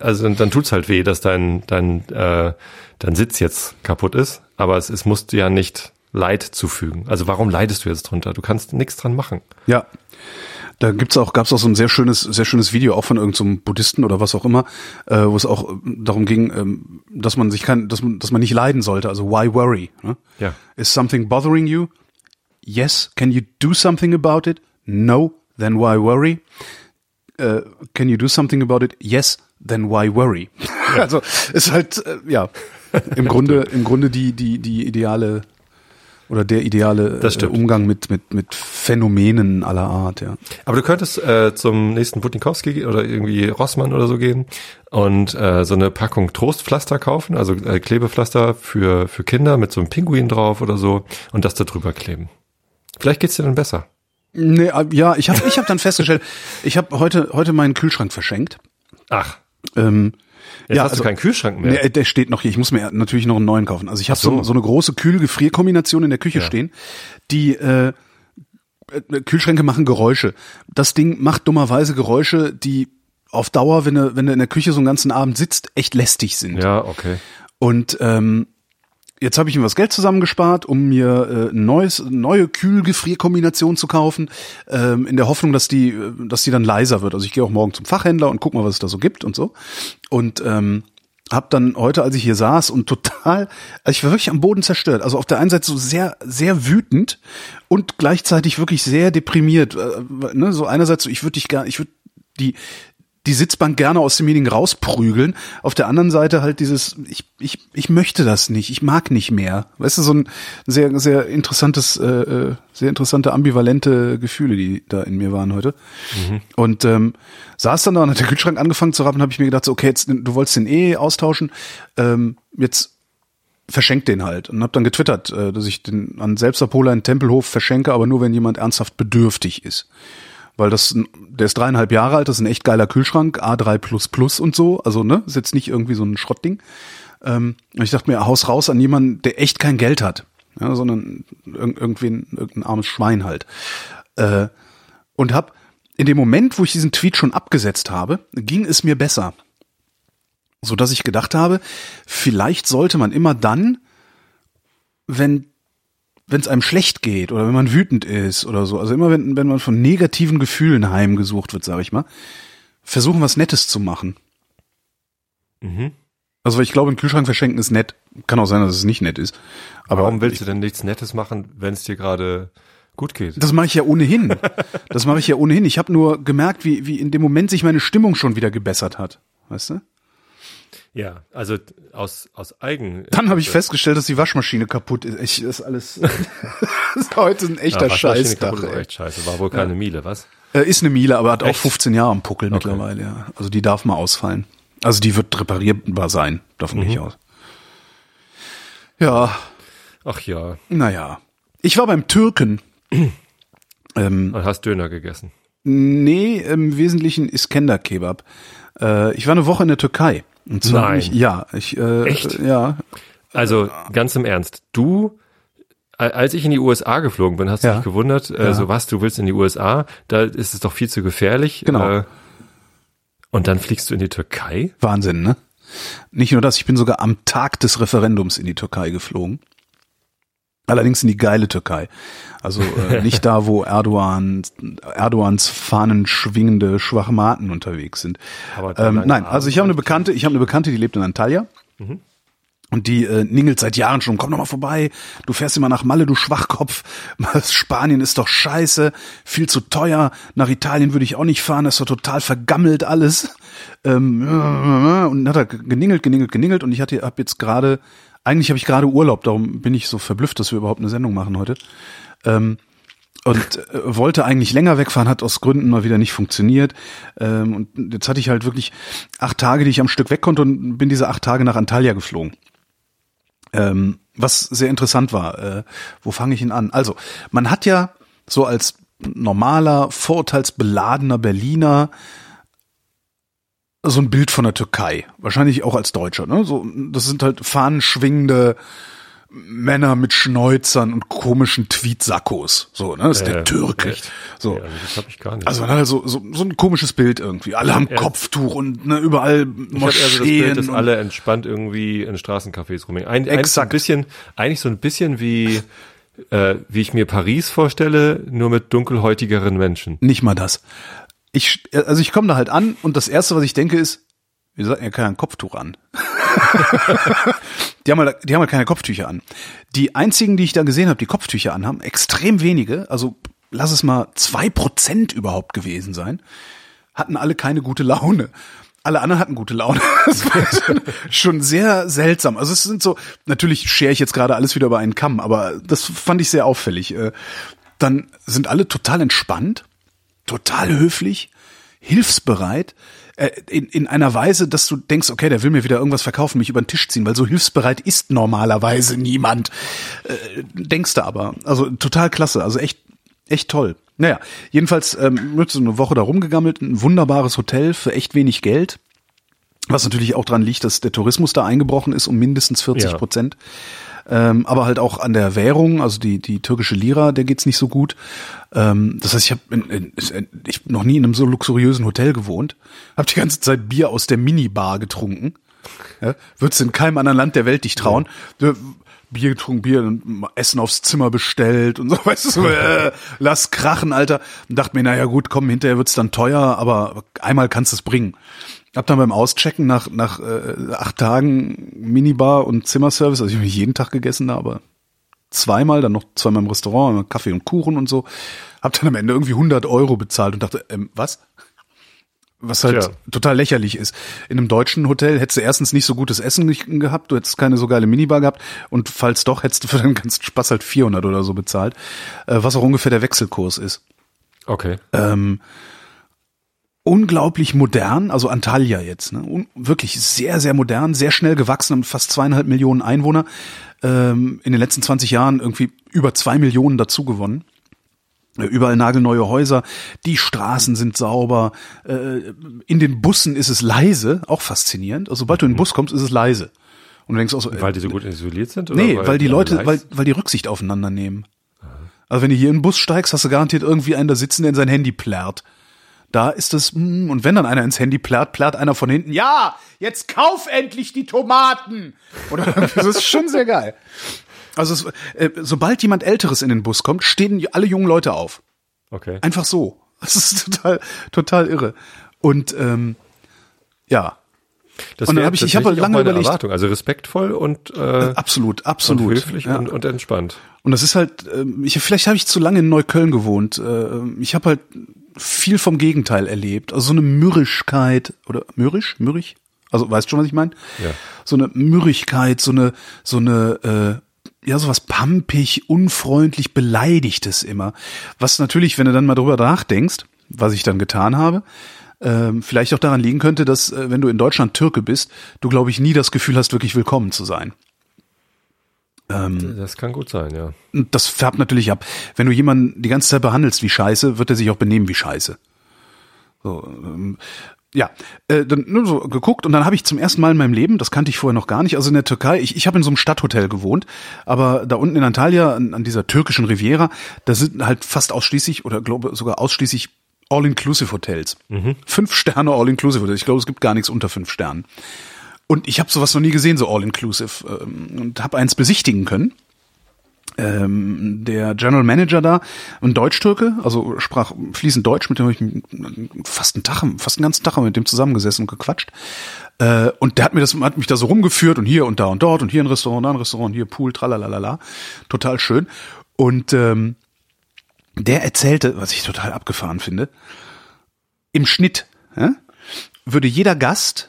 Also dann tut's halt weh, dass dein dein äh, dein Sitz jetzt kaputt ist, aber es, es muss dir ja nicht Leid zufügen. Also warum leidest du jetzt drunter? Du kannst nichts dran machen. ja. Da gibt's auch, gab's auch so ein sehr schönes, sehr schönes Video auch von irgendeinem Buddhisten oder was auch immer, äh, wo es auch äh, darum ging, ähm, dass man sich kann, dass man, dass man nicht leiden sollte. Also why worry? Ne? Ja. Is something bothering you? Yes. Can you do something about it? No. Then why worry? Uh, can you do something about it? Yes. Then why worry? also ist halt äh, ja im Grunde im Grunde die die die ideale oder der ideale Das äh. Umgang mit mit mit Phänomenen aller Art. Ja. Aber du könntest äh, zum nächsten Butnikowski oder irgendwie Rossmann oder so gehen und äh, so eine Packung Trostpflaster kaufen, also äh, Klebepflaster für für Kinder mit so einem Pinguin drauf oder so und das da drüber kleben. Vielleicht geht's dir dann besser. Nee, äh, ja, ich habe ich hab dann festgestellt, ich habe heute heute meinen Kühlschrank verschenkt. Ach, Ähm, jetzt ja, hast also- du keinen Kühlschrank mehr. Nee, der steht noch hier. Ich muss mir natürlich noch einen neuen kaufen. Also ich habe so. so. so eine große Kühl-Gefrierkombination in der Küche Ja. stehen. Die äh, äh, Kühlschränke machen Geräusche. Das Ding macht dummerweise Geräusche, die auf Dauer, wenn du, wenn du in der Küche so einen ganzen Abend sitzt, echt lästig sind. Ja, okay. Und ähm, jetzt habe ich mir was Geld zusammengespart, um mir äh, neues, neue Kühl-Gefrierkombination zu kaufen, ähm, in der Hoffnung, dass die, äh, dass die dann leiser wird. Also ich gehe auch morgen zum Fachhändler und guck mal, was es da so gibt und so. Und ähm, hab dann heute, als ich hier saß und total, also ich war wirklich am Boden zerstört. Also auf der einen Seite so sehr, sehr wütend und gleichzeitig wirklich sehr deprimiert. Äh, ne? So einerseits so, ich würde dich gar, ich würde die die Sitzbank gerne aus dem Meeting rausprügeln. Auf der anderen Seite halt dieses, ich, ich, ich möchte das nicht, ich mag nicht mehr. Weißt du, so ein sehr, sehr interessantes, äh, äh, sehr interessante ambivalente Gefühle, die da in mir waren heute. Und ähm, saß dann da und hat der Kühlschrank angefangen zu rappen, habe ich mir gedacht, so, okay, jetzt, du wolltest den eh austauschen, ähm, jetzt verschenk den halt. Und habe dann getwittert, äh, dass ich den an Selbstabholer in Tempelhof verschenke, aber nur wenn jemand ernsthaft bedürftig ist weil das, der ist dreieinhalb Jahre alt, das ist ein echt geiler Kühlschrank, A3 und so, also ne, ist jetzt nicht irgendwie so ein Schrottding. Ähm, ich dachte mir, Haus raus an jemanden, der echt kein Geld hat, ja, sondern irg irgendwen, irgendein armes Schwein halt. Äh, und hab in dem Moment, wo ich diesen Tweet schon abgesetzt habe, ging es mir besser. So dass ich gedacht habe, vielleicht sollte man immer dann, wenn wenn es einem schlecht geht oder wenn man wütend ist oder so, also immer wenn, wenn man von negativen Gefühlen heimgesucht wird, sage ich mal, versuchen was Nettes zu machen. Mhm. Also ich glaube, einen Kühlschrank verschenken ist nett. Kann auch sein, dass es nicht nett ist. Aber Warum willst du denn nichts Nettes machen, wenn es dir gerade gut geht? das mache ich ja ohnehin. Das mache ich ja ohnehin. Ich habe nur gemerkt, wie, wie in dem Moment sich meine Stimmung schon wieder gebessert hat. Weißt du? Ja, also aus, aus Eigen. Dann habe ich festgestellt, dass die Waschmaschine kaputt ist. Ich, das ist alles. das ist heute ein Ja, echter Waschmaschine Scheißdach. echt scheiße. War wohl keine Miele, was? Äh, ist eine Miele, aber hat auch Echt? 15 Jahre am Puckel mittlerweile, ja. Also die darf mal ausfallen. Also die wird reparierbar sein, davon gehe ich aus. Ja, Ach ja, naja. Ich war beim Türken. ähm, und hast Döner gegessen. nee, im Wesentlichen Iskender Kebab. Äh, ich war eine Woche in der Türkei. Und zwar Nein. Ich, ja, ich äh, Echt? ja, Also ganz im Ernst, du, als ich in die USA geflogen bin, hast du Ja. dich gewundert, äh, Ja. so was, du willst in die USA, da ist es doch viel zu gefährlich. Genau. Äh, und dann fliegst du in die Türkei? Wahnsinn, ne? Nicht nur das, ich bin sogar am Tag des Referendums in die Türkei geflogen. Allerdings in die geile Türkei. Also äh, nicht da, wo Erdogan, Erdogans Fahnen schwingende Schwachmaten unterwegs sind. Aber Ähm, nein, also ich habe eine Bekannte, ich habe eine Bekannte, die lebt in Antalya. Und die äh, ningelt seit Jahren schon, komm doch mal vorbei, du fährst immer nach Malle, du Schwachkopf, Spanien ist doch scheiße, viel zu teuer, nach Italien würde ich auch nicht fahren, das ist doch total vergammelt alles. Ähm, und dann hat er geningelt, geningelt, geningelt und ich hatte hab jetzt gerade, eigentlich habe ich gerade Urlaub, darum bin ich so verblüfft, dass wir überhaupt eine Sendung machen heute. Ähm, und äh, wollte eigentlich länger wegfahren, hat aus Gründen mal wieder nicht funktioniert. Ähm, und jetzt hatte ich halt wirklich acht Tage, die ich am Stück weg konnte und bin diese acht Tage nach Antalya geflogen. Ähm, was sehr interessant war. Äh, wo fange ich ihn an? Also, man hat ja so als normaler, vorurteilsbeladener Berliner so ein Bild von der Türkei. Wahrscheinlich auch als Deutscher. Ne? So, das sind halt fahnenschwingende Männer mit Schnäuzern und komischen Tweetsackos. So, ne? Das ist Äh, der Türke. echt? So. Ja, also das habe ich gar nicht. Also man hat halt so, so, so ein komisches Bild irgendwie. Alle haben eher- Kopftuch und ne, überall ich habe eher so das Moscheen. Bild, dass alle entspannt irgendwie in Straßencafés rumhängen. Ein, so ein Exakt. bisschen, eigentlich so ein bisschen wie, äh, wie ich mir Paris vorstelle, nur mit dunkelhäutigeren Menschen. Nicht mal das. Ich, also ich komme da halt an und das erste, was ich denke, ist, wir sollten ja kein Kopftuch an. die, haben halt, die haben halt keine Kopftücher an. Die einzigen, die ich da gesehen habe, die Kopftücher anhaben, extrem wenige, also lass es mal zwei Prozent überhaupt gewesen sein, hatten alle keine gute Laune. Alle anderen hatten gute Laune. Das war schon, schon sehr seltsam. Also es sind so, natürlich schere ich jetzt gerade alles wieder über einen Kamm, aber das fand ich sehr auffällig. Äh, Dann sind alle total entspannt, total höflich, hilfsbereit, äh, in, in einer Weise, dass du denkst, okay, der will mir wieder irgendwas verkaufen, mich über den Tisch ziehen, weil so hilfsbereit ist normalerweise niemand. Äh, denkst du aber. Also total klasse, also echt, echt toll. Naja, jedenfalls ähm, wird so eine Woche da rumgegammelt, ein wunderbares Hotel für echt wenig Geld. Was natürlich auch dran liegt, dass der Tourismus da eingebrochen ist um mindestens 40 Ja. Ähm, aber halt auch an der Währung, also die, die türkische Lira, der geht's nicht so gut. Ähm, das heißt, ich habe in, ich hab noch nie in einem so luxuriösen Hotel gewohnt, habe die ganze Zeit Bier aus der Minibar getrunken. Ja, Würdest in keinem anderen Land der Welt dich trauen. Äh, Bier getrunken, Bier, und Essen aufs Zimmer bestellt und so, weißt du, so, äh, lass krachen, Alter. Und dachte mir, naja gut, komm, hinterher wird's dann teuer, aber einmal kannst du es bringen. Hab dann beim Auschecken nach, nach äh, acht Tagen Minibar und Zimmerservice, also ich habe nicht jeden Tag gegessen da, aber zweimal, dann noch zweimal im Restaurant, Kaffee und Kuchen und so. Hab dann am Ende irgendwie 100 Euro bezahlt und dachte, ähm, was? Was halt Tja. total lächerlich ist. In einem deutschen Hotel hättest du erstens nicht so gutes Essen gehabt, du hättest keine so geile Minibar gehabt und falls doch, hättest du für den ganzen Spaß halt 400 oder so bezahlt, äh, was auch ungefähr der Wechselkurs ist. Okay. Ähm, unglaublich modern, also Antalya jetzt, ne? Un wirklich sehr, sehr modern, sehr schnell gewachsen, haben fast zweieinhalb Millionen Einwohner, ähm, in den letzten 20 Jahren irgendwie über zwei Millionen dazu gewonnen. Äh, Überall nagelneue Häuser, die Straßen sind sauber, äh, in den Bussen ist es leise, auch faszinierend. Also sobald du in den Bus kommst, ist es leise. Und du denkst auch so, äh, Weil die so gut isoliert sind? Oder Nee, weil, die alle Leute, leise- weil, weil die Rücksicht aufeinander nehmen. Also wenn du hier in den Bus steigst, hast du garantiert irgendwie einen da sitzen, der in sein Handy plärrt. Da ist es, mm, und wenn dann einer ins Handy plärrt, plärrt einer von hinten, ja, jetzt kauf endlich die Tomaten. Oder das ist schon sehr geil. Also es, äh, sobald jemand Älteres in den Bus kommt, stehen alle jungen Leute auf. Okay. Einfach so. Das ist total, total irre. Und ähm, ja, Das und dann wäre hab ich- ich hab tatsächlich lange überlegt- Erwartung. Also respektvoll und, äh, absolut, absolut. und höflich ja. und, und entspannt. Und das ist halt, ähm, ich, vielleicht habe ich zu lange in Neukölln gewohnt. Äh, Ich habe halt viel vom Gegenteil erlebt. Also so eine Mürrischkeit oder mürrisch, mürrig? Also weißt schon, was ich meine? Ja. So eine Mürrigkeit, so eine, so eine, äh, ja, sowas pampig, unfreundlich, beleidigtes immer. Was natürlich, wenn du dann mal drüber nachdenkst, was ich dann getan habe, ähm, vielleicht auch daran liegen könnte, dass, äh, wenn du in Deutschland Türke bist, du, glaube ich, nie das Gefühl hast, wirklich willkommen zu sein. Das kann gut sein, ja. Das färbt natürlich ab. Wenn du jemanden die ganze Zeit behandelst wie Scheiße, wird er sich auch benehmen wie Scheiße. So, ähm, ja, äh, dann nur so geguckt und dann habe ich zum ersten Mal in meinem Leben, das kannte ich vorher noch gar nicht, also in der Türkei, ich, ich habe in so einem Stadthotel gewohnt, aber da unten in Antalya, an, an dieser türkischen Riviera, da sind halt fast ausschließlich oder glaube sogar ausschließlich All-Inclusive-Hotels. Fünf Sterne All-Inclusive-Hotels. Ich glaube, es gibt gar nichts unter fünf Sternen. Und ich habe sowas noch nie gesehen, so All-Inclusive, ähm, und habe eins besichtigen können. ähm, der General Manager da, ein Deutsch-Türke, also sprach fließend Deutsch, mit dem habe ich fast einen Tag, fast einen ganzen Tag mit dem zusammengesessen und gequatscht. Äh, und der hat mir das, hat mich da so rumgeführt und hier und da und dort und hier ein Restaurant, da ein Restaurant, hier Pool, tralalala. Total schön. Und ähm, der erzählte, was ich total abgefahren finde, im Schnitt ja, würde jeder Gast,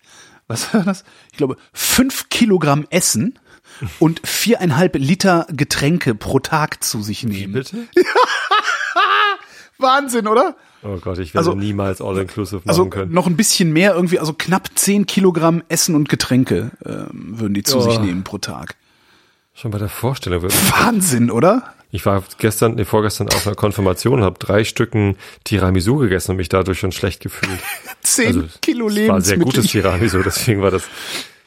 was war das? Ich glaube, fünf Kilogramm Essen und viereinhalb Liter Getränke pro Tag zu sich nehmen. Bitte? Wahnsinn, oder? Oh Gott, ich werde Also- niemals All-Inclusive machen Also können. noch ein bisschen mehr irgendwie, also knapp zehn Kilogramm Essen und Getränke ähm, würden die zu Oh. sich nehmen pro Tag. Schon bei der Vorstellung. Wahnsinn, oder? Ich war gestern, nee, vorgestern auf einer Konfirmation, habe drei Stücken Tiramisu gegessen und mich dadurch schon schlecht gefühlt. Zehn Also, Kilo es war sehr Lebensmittel. gutes Tiramisu, deswegen war das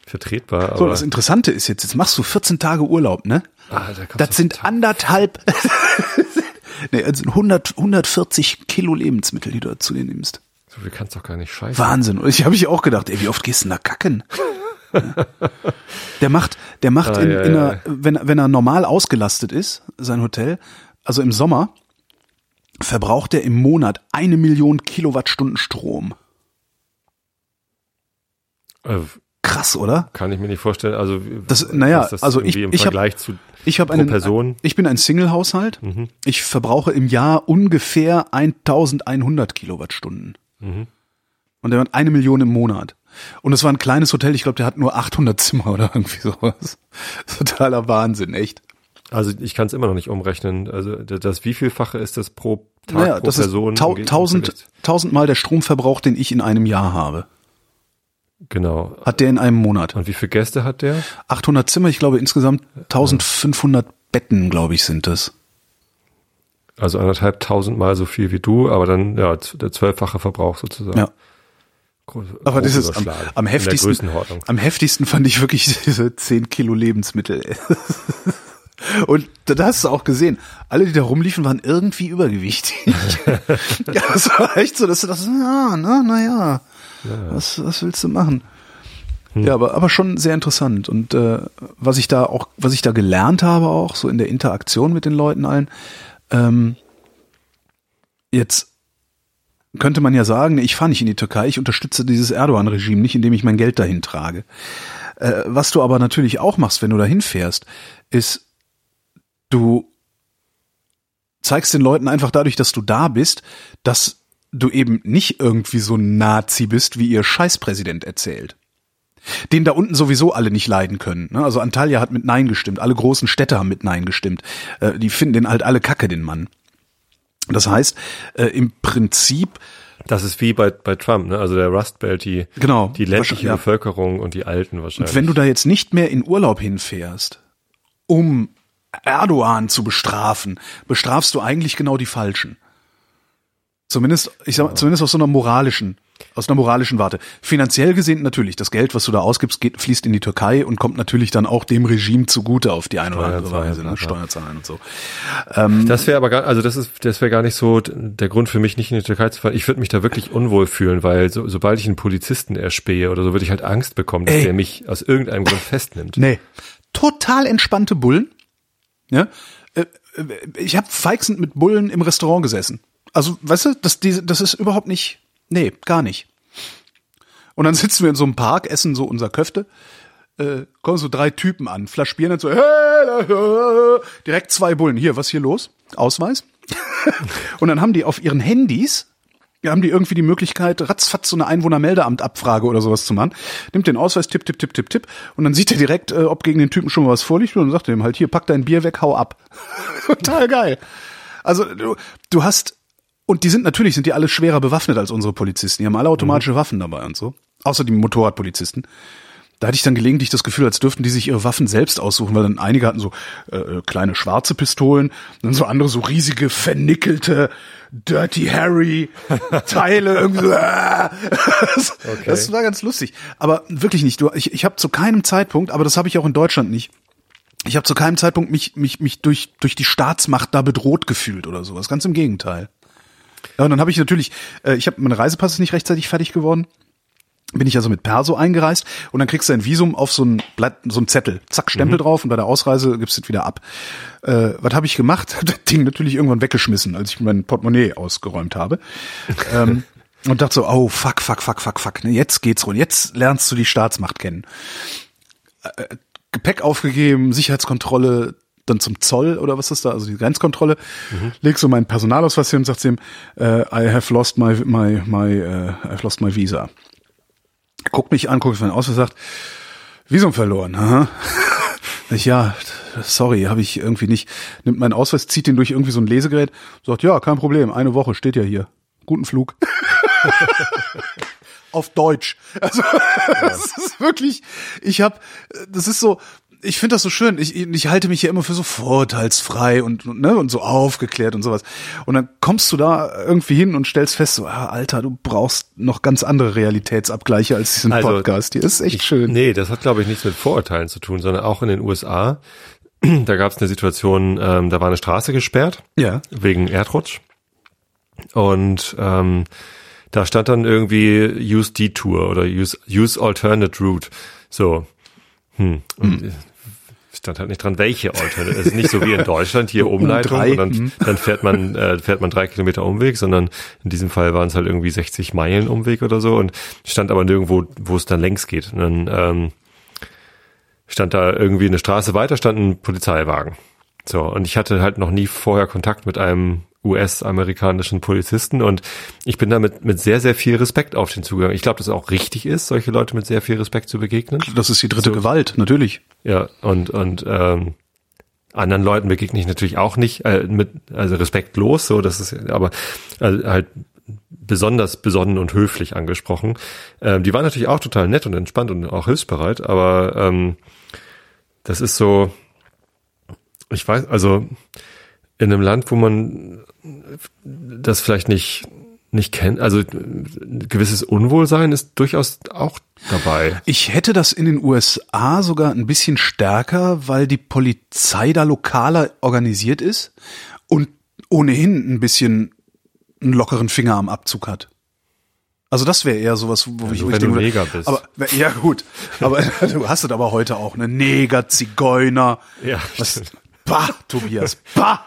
vertretbar. so, das Interessante ist jetzt, jetzt machst du 14 Tage Urlaub, ne? ah, da kommt Das sind anderthalb, nee, das sind 100, 140 Kilo Lebensmittel, die du zu dir nimmst. so viel kannst doch gar nicht scheißen. Wahnsinn. Und ich habe ich auch gedacht, ey, wie oft gehst du denn da kacken? der macht, der macht Ah, in, ja, in ja, einer, wenn, wenn er normal ausgelastet ist, sein Hotel, also im Sommer, verbraucht er im Monat eine Million Kilowattstunden Strom. Äh, Krass, oder? kann ich mir nicht vorstellen. Also, Das, naja, das also ich, im ich habe Vergleich zu ich habe pro einen, Person. Mhm. ich bin ein Single-Haushalt. Ich verbrauche im Jahr ungefähr 1100 Kilowattstunden. Mhm. Und der hat eine Million im Monat. Und es war ein kleines Hotel, ich glaube, der hat nur 800 Zimmer oder irgendwie sowas. Totaler Wahnsinn, echt. Also ich kann es immer noch nicht umrechnen. Also das, wievielfache ist das pro Tag Naja, pro das Person? ist tau tausend, tausendmal der Stromverbrauch, den ich in einem Jahr habe. Genau. Hat der in einem Monat. Und wie viele Gäste hat der? 800 Zimmer, ich glaube insgesamt 1500 Betten, glaube ich, sind das. Also anderthalb tausendmal so viel wie du, aber dann ja der zwölffache Verbrauch sozusagen. Ja. Aber das ist am, am heftigsten. Am heftigsten fand ich wirklich diese 10 Kilo Lebensmittel. Und da hast du auch gesehen, alle, die da rumliefen, waren irgendwie übergewichtig. ja, das war echt so, dass du das, ja, na, na ja, was, was willst du machen? Ja, aber, aber schon sehr interessant. Und äh, was ich da auch, was ich da gelernt habe, auch so in der Interaktion mit den Leuten allen, ähm, jetzt könnte man ja sagen, ich fahre nicht in die Türkei, ich unterstütze dieses Erdogan-Regime nicht, indem ich mein Geld dahin trage. Äh, was du aber natürlich auch machst, wenn du dahin fährst, ist, du zeigst den Leuten einfach dadurch, dass du da bist, dass du eben nicht irgendwie so ein Nazi bist, wie ihr Scheißpräsident erzählt. Den da unten sowieso alle nicht leiden können. ne? Also Antalya hat mit Nein gestimmt, alle großen Städte haben mit Nein gestimmt. Äh, Die finden den halt alle Kacke, den Mann. Das heißt, äh, im Prinzip Das ist wie bei, bei Trump, ne? Also der Rust Belt, die, Genau. die ländliche ja. Bevölkerung und die Alten wahrscheinlich. Und wenn du da jetzt nicht mehr in Urlaub hinfährst, um Erdogan zu bestrafen, bestrafst du eigentlich genau die Falschen. Zumindest, ich sag mal, zumindest aus so einer moralischen, aus einer moralischen Warte. Finanziell gesehen natürlich, das Geld, was du da ausgibst, geht, fließt in die Türkei und kommt natürlich dann auch dem Regime zugute auf die eine oder andere Weise, ne? Steuerzahlen und so. Das wäre aber gar, also das ist, das wäre gar nicht so der Grund für mich, nicht in die Türkei zu fahren. Ich würde mich da wirklich unwohl fühlen, weil so, sobald ich einen Polizisten erspähe oder so, würde ich halt Angst bekommen, dass Ey. der mich aus irgendeinem Grund festnimmt. Nee. Total entspannte Bullen. Ja. Äh, äh, Ich habe feixend mit Bullen im Restaurant gesessen. Also, weißt du, das, das ist überhaupt nicht. Nee, gar nicht. Und dann sitzen wir in so einem Park, essen so unser Köfte. Äh, kommen so drei Typen an, flaspieren dann so, äh, direkt zwei Bullen. Hier, was hier los? Ausweis. und dann haben die auf ihren Handys, haben die irgendwie die Möglichkeit, ratzfatz so eine Einwohnermeldeamtabfrage oder sowas zu machen. Nimmt den Ausweis, tipp, tipp, tipp, tipp, tipp. Und dann sieht er direkt, äh, ob gegen den Typen schon mal was vorliegt. Und sagt ihm halt, hier, pack dein Bier weg, hau ab. Total geil. Also du, du hast, und die sind natürlich, sind die alle schwerer bewaffnet als unsere Polizisten. Die haben alle automatische Waffen dabei und so. Außer die Motorradpolizisten. Da hatte ich dann gelegentlich das Gefühl, als dürften die sich ihre Waffen selbst aussuchen, weil dann einige hatten so äh, kleine schwarze Pistolen, dann so andere so riesige, vernickelte, Dirty Harry Teile irgendwie so. Äh. Das, das war ganz lustig. Aber wirklich nicht. Du, ich ich habe zu keinem Zeitpunkt, aber das habe ich auch in Deutschland nicht. Ich habe zu keinem Zeitpunkt mich mich mich durch durch die Staatsmacht da bedroht gefühlt oder sowas. Ganz im Gegenteil. Ja, und dann habe ich natürlich, äh, ich habe mein Reisepass ist nicht rechtzeitig fertig geworden. bin ich also mit Perso eingereist und dann kriegst du ein Visum auf so ein Blatt, so ein Zettel, zack, Stempel drauf und bei der Ausreise gibst du es wieder ab. Äh, was habe ich gemacht? Hab das Ding natürlich irgendwann weggeschmissen, als ich mein Portemonnaie ausgeräumt habe. ähm, und dachte so, oh, fuck, fuck, fuck, fuck, fuck, ne, jetzt geht's rund, jetzt lernst du die Staatsmacht kennen. Äh, Gepäck aufgegeben, Sicherheitskontrolle, dann zum Zoll oder was ist da, also die Grenzkontrolle, legst so meinen Personalausweis hin und sagst ihm, äh, I have lost my, my, my, uh, I've lost my visa. Guckt mich an, guckt meinen Ausweis, sagt, Visum verloren, aha. Ich, ja, sorry, habe ich irgendwie nicht. Nimmt meinen Ausweis, zieht den durch irgendwie so ein Lesegerät, sagt, ja, kein Problem, eine Woche steht ja hier. Guten Flug. Auf Deutsch. Also, das ist wirklich, ich habe, das ist so, ich finde das so schön. Ich, ich halte mich ja immer für so vorurteilsfrei und, und, ne, und so aufgeklärt und sowas. Und dann kommst du da irgendwie hin und stellst fest, so, ah, Alter, du brauchst noch ganz andere Realitätsabgleiche als diesen Also, Podcast. hier ist echt Ich- schön. Nee, das hat, glaube ich, nichts mit Vorurteilen zu tun, sondern auch in den USA. Da gab es eine Situation, ähm, da war eine Straße gesperrt Ja. wegen Erdrutsch. Und ähm, da stand dann irgendwie Use Detour oder Use, use Alternate Route. So. Hm. Und Hm. Stand halt nicht dran, welche Alternate. Es ist nicht so wie in Deutschland hier Umleitung drei, und dann, hm. dann fährt man äh, fährt man drei Kilometer Umweg, sondern in diesem Fall waren es halt irgendwie 60 Meilen Umweg oder so und stand aber nirgendwo, wo es dann längs geht. Und dann ähm, stand da irgendwie eine Straße weiter, stand ein Polizeiwagen. So, und ich hatte halt noch nie vorher Kontakt mit einem US-amerikanischen Polizisten und ich bin damit mit sehr, sehr viel Respekt auf den zugegangen. Ich glaube, dass es auch richtig ist, solche Leute mit sehr viel Respekt zu begegnen. Das ist die dritte Gewalt, natürlich. Ja, und, und ähm, anderen Leuten begegne ich natürlich auch nicht, äh, mit, also respektlos, so, das ist, aber also halt besonders besonnen und höflich angesprochen. Ähm, die waren natürlich auch total nett und entspannt und auch hilfsbereit, aber ähm, das ist so, ich weiß, also in einem Land, wo man das vielleicht nicht nicht kennt, also ein gewisses Unwohlsein ist durchaus auch dabei. Ich hätte das in den USA sogar ein bisschen stärker, weil die Polizei da lokaler organisiert ist und ohnehin ein bisschen einen lockeren Finger am Abzug hat. Also das wäre eher sowas, wo ich, nur wo ich wenn du denke, Neger bist. Aber ja gut, aber du hast es aber heute auch, ne Neger, Zigeuner. Ja, Was? Bah, Tobias, bah.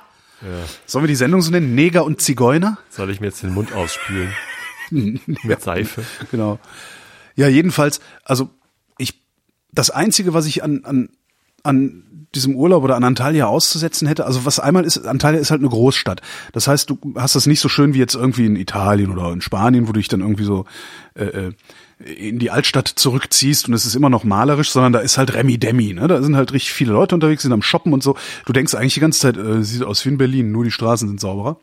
Sollen wir die Sendung so nennen? Neger und Zigeuner? Soll ich mir jetzt den Mund ausspülen? Mit Seife. Genau. Ja, jedenfalls, also ich, das einzige, was ich an, an, an diesem Urlaub oder an Antalya auszusetzen hätte, also was einmal ist, Antalya ist halt eine Großstadt. Das heißt, du hast das nicht so schön wie jetzt irgendwie in Italien oder in Spanien, wo du dich dann irgendwie so äh, äh, in die Altstadt zurückziehst und es ist immer noch malerisch, sondern da ist halt Remi Demi, ne? Da sind halt richtig viele Leute unterwegs, sind am Shoppen und so. Du denkst eigentlich die ganze Zeit, äh, sieht aus wie in Berlin, nur die Straßen sind sauberer.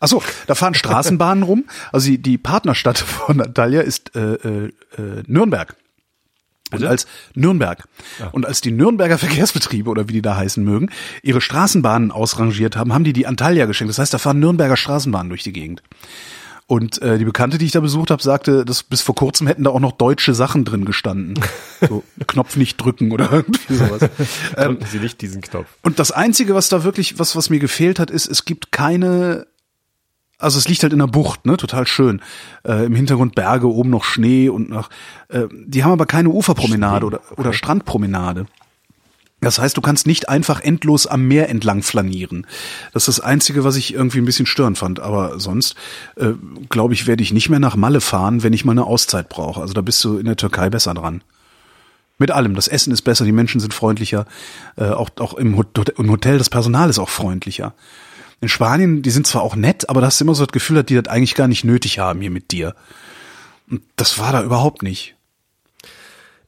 Ach so, da fahren Straßenbahnen rum. Also die, die Partnerstadt von Antalya ist äh, äh, äh, Nürnberg. Und als Nürnberg. Und als die Nürnberger Verkehrsbetriebe oder wie die da heißen mögen, ihre Straßenbahnen ausrangiert haben, haben die die Antalya geschenkt. Das heißt, da fahren Nürnberger Straßenbahnen durch die Gegend. Und äh, die Bekannte, die ich da besucht habe, sagte, dass bis vor kurzem hätten da auch noch deutsche Sachen drin gestanden. So Knopf nicht drücken oder irgendwie sowas. ähm, Drücken Sie nicht diesen Knopf. und das Einzige, was da wirklich, was, was mir gefehlt hat, ist, es gibt keine, also es liegt halt in der Bucht, ne, total schön. Äh, Im Hintergrund Berge, oben noch Schnee und noch, äh, die haben aber keine Uferpromenade oder, oder Strandpromenade. Das heißt, du kannst nicht einfach endlos am Meer entlang flanieren. Das ist das Einzige, was ich irgendwie ein bisschen störend fand. Aber sonst, äh, glaube ich, werde ich nicht mehr nach Malle fahren, wenn ich mal eine Auszeit brauche. Also da bist du in der Türkei besser dran. Mit allem. Das Essen ist besser, die Menschen sind freundlicher. Äh, auch auch im, Hot im Hotel, das Personal ist auch freundlicher. In Spanien, die sind zwar auch nett, aber da hast du immer so das Gefühl, dass die das eigentlich gar nicht nötig haben hier mit dir. Und das war da überhaupt nicht.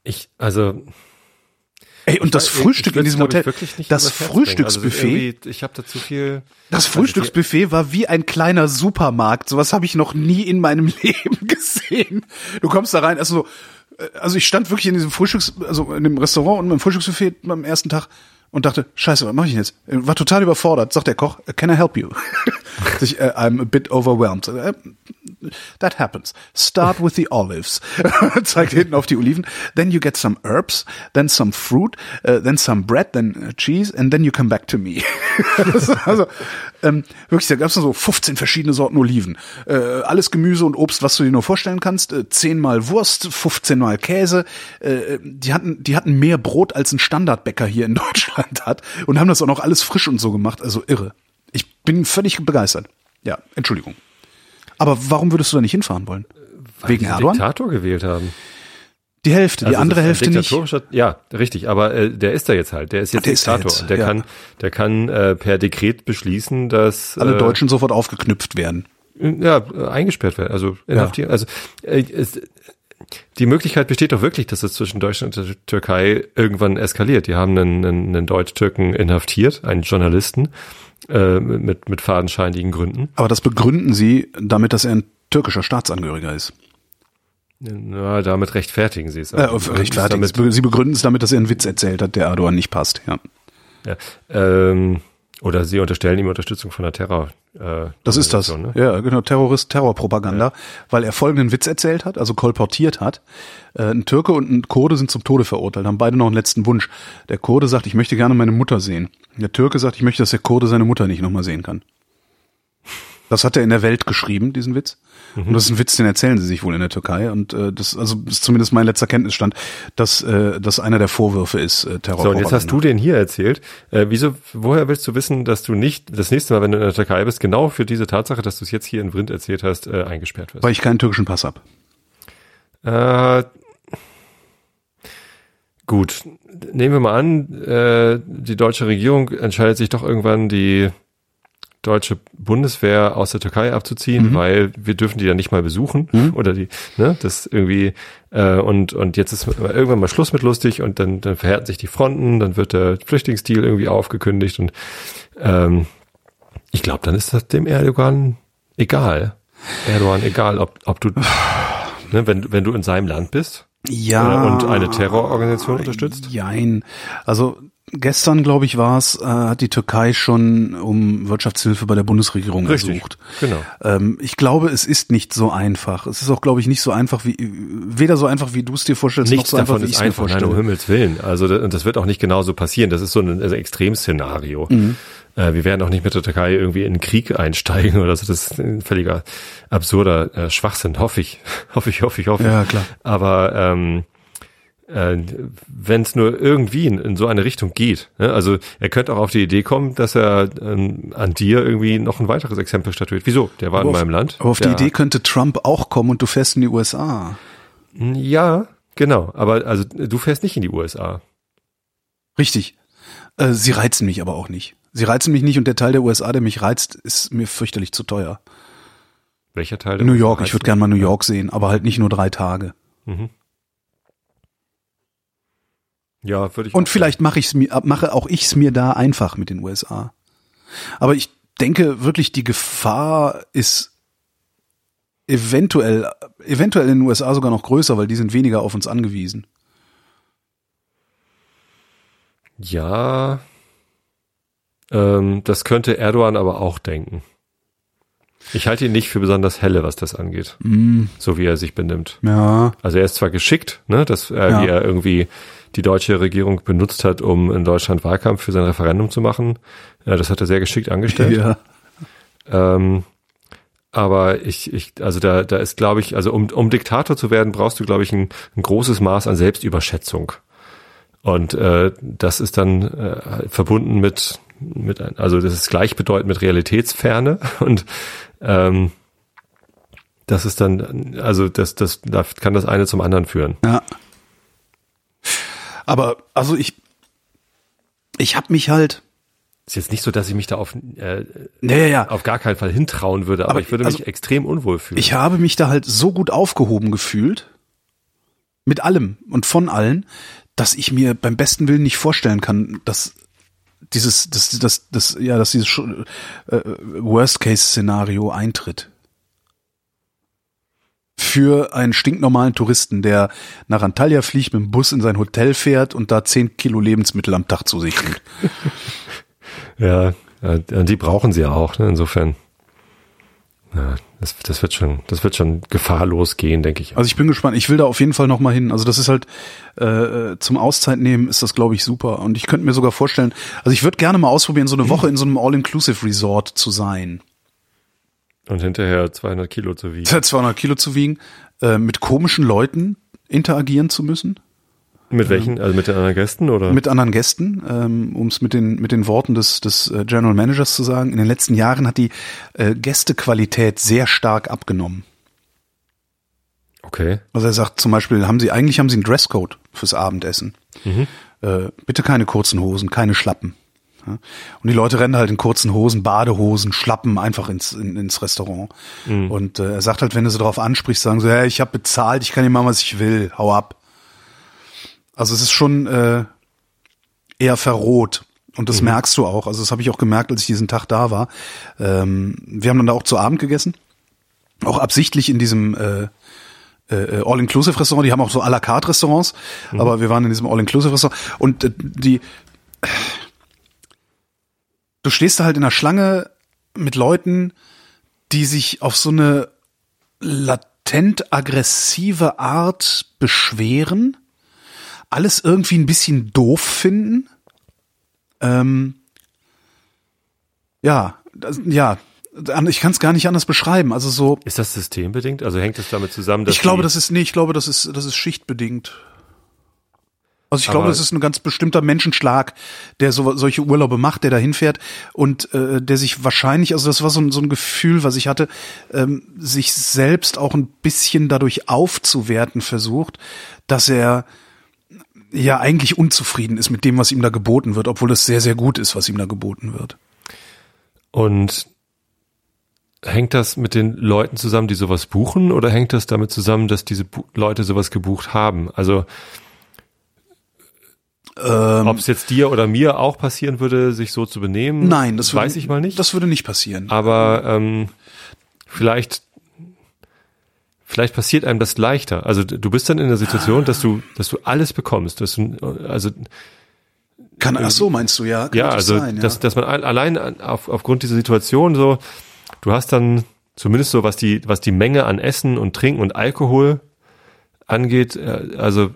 Ich, also. Ey, und das Frühstück in diesem Hotel, das bringen. Frühstücksbuffet, Also ich habe da zu viel. das Frühstücksbuffet war wie ein kleiner Supermarkt. Sowas habe ich noch nie in meinem Leben gesehen. Du kommst da rein, also so, äh, also ich stand wirklich in diesem Frühstücks, also in dem Restaurant und beim Frühstücksbuffet am ersten Tag und dachte, scheiße, was mache ich denn jetzt? War total überfordert. Sagt der Koch, can I help you? Ich, äh, I'm a bit overwhelmed. Äh, that happens. Start with the olives. Zeigt hinten auf die Oliven. Then you get some herbs, then some fruit, uh, then some bread, then uh, cheese, and then you come back to me. also, ähm, wirklich, da gab es so 15 verschiedene Sorten Oliven. Äh, alles Gemüse und Obst, was du dir nur vorstellen kannst. Äh, 10 mal Wurst, 15 mal Käse. Äh, die hatten, die hatten mehr Brot als ein Standardbäcker hier in Deutschland hat und haben das auch noch alles frisch und so gemacht. Also irre. Ich bin völlig begeistert. Ja, Entschuldigung. Aber warum würdest du da nicht hinfahren wollen? Weil Wegen die Erdogan? Diktator gewählt haben. Die Hälfte, die Also andere ist ein Hälfte nicht. Ja, richtig. Aber äh, der ist da jetzt halt. Der ist jetzt Der ist Diktator. jetzt, und der ja. kann, der kann äh, per Dekret beschließen, dass Alle äh, Deutschen sofort aufgeknüpft werden. ja, äh, eingesperrt werden, also inhaftiert. Also äh, es, die Möglichkeit besteht doch wirklich, dass es zwischen Deutschland und der Türkei irgendwann eskaliert. Die haben einen, einen, einen Deutsch-Türken inhaftiert, einen Journalisten, äh, mit, mit fadenscheinigen Gründen. Aber das begründen sie damit, dass er ein türkischer Staatsangehöriger ist. Na, damit rechtfertigen sie es. Äh, rechtfertigen. Damit, Sie begründen es damit, dass er einen Witz erzählt hat, der Erdogan nicht passt. Ja. ja, ähm, oder sie unterstellen ihm Unterstützung von der Terror. Äh, Das ist das. Ne? Ja, genau, Terrorist, Terrorpropaganda, weil er folgenden Witz erzählt hat, also kolportiert hat. Äh, ein Türke und ein Kurde sind zum Tode verurteilt, haben beide noch einen letzten Wunsch. Der Kurde sagt, ich möchte gerne meine Mutter sehen. Der Türke sagt, ich möchte, dass der Kurde seine Mutter nicht nochmal sehen kann. Das hat er in der Welt geschrieben, diesen Witz. Und das ist ein Witz, den erzählen sie sich wohl in der Türkei. Und äh, das, also ist zumindest mein letzter Kenntnisstand, dass äh, das einer der Vorwürfe ist, äh, So, Terrorpropaganda. und jetzt hast du den hier erzählt. Äh, wieso, woher willst du wissen, dass du nicht das nächste Mal, wenn du in der Türkei bist, genau für diese Tatsache, dass du es jetzt hier in Vrind erzählt hast, äh, eingesperrt wirst? Weil ich keinen türkischen Pass hab. Äh, gut, nehmen wir mal an, äh, die deutsche Regierung entscheidet sich doch irgendwann, die deutsche Bundeswehr aus der Türkei abzuziehen, weil wir dürfen die ja nicht mal besuchen oder die, ne, das irgendwie äh, und und jetzt ist irgendwann mal Schluss mit lustig und dann dann verhärten sich die Fronten, dann wird der Flüchtlingsdeal irgendwie aufgekündigt und ähm, ich glaube, dann ist das dem Erdogan egal. Erdogan egal, ob ob du ne, wenn wenn du in seinem Land bist Ja. und eine Terrororganisation unterstützt. Jein. Also gestern, glaube ich, war es, äh, hat die Türkei schon um Wirtschaftshilfe bei der Bundesregierung ersucht. Genau. Ähm, ich glaube, es ist nicht so einfach. Es ist auch, glaube ich, nicht so einfach wie weder so einfach, wie du es dir vorstellst, Nichts noch so einfach, wie ich es mir einfach, nein, um vorstelle. Himmels Willen. Also das, und das wird auch nicht genauso passieren. Das ist so ein also Extremszenario. Mhm. Äh, wir werden auch nicht mit der Türkei irgendwie in den Krieg einsteigen oder so. Das ist ein völliger absurder äh, Schwachsinn, hoffe ich. hoffe ich, hoffe ich, hoffe ich. Ja, klar. Aber ähm, äh, wenn es nur irgendwie in, in so eine Richtung geht. Ne? Also er könnte auch auf die Idee kommen, dass er ähm, an dir irgendwie noch ein weiteres Exempel statuiert. Wieso? Der war Aber in auf, meinem Land. Aber auf die Idee könnte Trump auch kommen und du fährst in die USA. Ja, genau. Aber also du fährst nicht in die USA. Richtig. Äh, sie reizen mich aber auch nicht. Sie reizen mich nicht und der Teil der USA, der mich reizt, ist mir fürchterlich zu teuer. Welcher Teil? der New York, ich würde gerne mal New York sehen, aber halt nicht nur drei Tage. Mhm. Ja, würde ich. Und vielleicht mache ich's mir, mache auch ich's mir da einfach mit den USA. Aber ich denke wirklich, die Gefahr ist eventuell, eventuell in den USA sogar noch größer, weil die sind weniger auf uns angewiesen. Ja. Ähm, das könnte Erdogan aber auch denken. Ich halte ihn nicht für besonders helle, was das angeht. So wie er sich benimmt. Ja, Also er ist zwar geschickt, ne, dass äh, Ja. wie er irgendwie die deutsche Regierung benutzt hat, um in Deutschland Wahlkampf für sein Referendum zu machen. Ja, das hat er sehr geschickt angestellt. ja. Ähm, aber ich, ich, also da, da ist, glaube ich, also um, um Diktator zu werden, brauchst du, glaube ich, ein, ein großes Maß an Selbstüberschätzung. Und äh, das ist dann äh, verbunden mit, mit, also das ist gleichbedeutend mit Realitätsferne und ähm, das ist dann, also das, das, da kann das eine zum anderen führen. Ja. Aber also ich, ich habe mich halt, Ist jetzt nicht so, dass ich mich da auf, äh, ja, ja, auf gar keinen Fall hintrauen würde, aber, Aber ich würde also- mich extrem unwohl fühlen. Ich habe mich da halt so gut aufgehoben gefühlt, mit allem und von allen, dass ich mir beim besten Willen nicht vorstellen kann, dass dieses, das, das, das, ja, dass dieses äh, Worst-Case-Szenario eintritt. Für einen stinknormalen Touristen, der nach Antalya fliegt, mit dem Bus in sein Hotel fährt und da zehn Kilo Lebensmittel am Tag zu sich nimmt. Ja, ja, die brauchen sie ja auch, ne? insofern. Ja, Das, das wird schon, das wird schon gefahrlos gehen, denke ich. Also ich bin gespannt. Ich will da auf jeden Fall noch mal hin. Also das ist halt äh, zum Auszeit nehmen ist das glaube ich super. Und ich könnte mir sogar vorstellen, also ich würde gerne mal ausprobieren, so eine Woche in so einem All-Inclusive Resort zu sein. Und hinterher 200 Kilo zu wiegen. 200 Kilo zu wiegen, äh, mit komischen Leuten interagieren zu müssen. Mit welchen? Also mit den anderen Gästen oder? Mit anderen Gästen, ähm, um es mit den mit den Worten des des äh, General Managers zu sagen. In den letzten Jahren hat die äh, Gästequalität sehr stark abgenommen. okay. Also er sagt zum Beispiel, haben Sie eigentlich haben Sie einen Dresscode fürs Abendessen? Äh, bitte keine kurzen Hosen, keine Schlappen. Ja? Und die Leute rennen halt in kurzen Hosen, Badehosen, Schlappen einfach ins in, ins Restaurant. Und äh, er sagt halt, wenn du sie darauf ansprichst, sagen sie, ja, ich habe bezahlt, ich kann dir machen, was ich will, hau ab. Also es ist schon äh, eher verroht. Und das merkst du auch. Also das habe ich auch gemerkt, als ich diesen Tag da war. Ähm, wir haben dann da auch zu Abend gegessen. Auch absichtlich in diesem äh, äh, All-Inclusive-Restaurant. Die haben auch so à la carte Restaurants. Aber wir waren in diesem All-Inclusive-Restaurant. Und äh, die, du stehst da halt in der Schlange mit Leuten, die sich auf so eine latent aggressive Art beschweren, alles irgendwie ein bisschen doof finden. Ähm, ja, das, ja, ich kann es gar nicht anders beschreiben. Also so, Ist das systembedingt? Also hängt es damit zusammen, dass ich glaube, das ist nee, ich glaube, das ist das ist schichtbedingt. Also ich glaube, das ist ein ganz bestimmter Menschenschlag, der so, solche Urlaube macht, der da hinfährt und äh, der sich wahrscheinlich, also das war so ein, so ein Gefühl, was ich hatte, ähm, sich selbst auch ein bisschen dadurch aufzuwerten versucht, dass er ja eigentlich unzufrieden ist mit dem, was ihm da geboten wird, obwohl es sehr, sehr gut ist, was ihm da geboten wird. Und hängt das mit den Leuten zusammen, die sowas buchen, oder hängt das damit zusammen, dass diese Bu Leute sowas gebucht haben? Also Ähm, ob es jetzt dir oder mir auch passieren würde, sich so zu benehmen, Nein, das würde, weiß ich mal nicht. Das würde nicht passieren. aber ähm, vielleicht vielleicht passiert einem das leichter. Also du bist dann in der Situation, dass du dass du alles bekommst. Dass du, also Kann, ach so, meinst du, ja? Kann ja, also sein, ja. dass dass man al- allein auf, aufgrund dieser Situation so, du hast dann zumindest so was die was die Menge an Essen und Trinken und Alkohol angeht, äh, also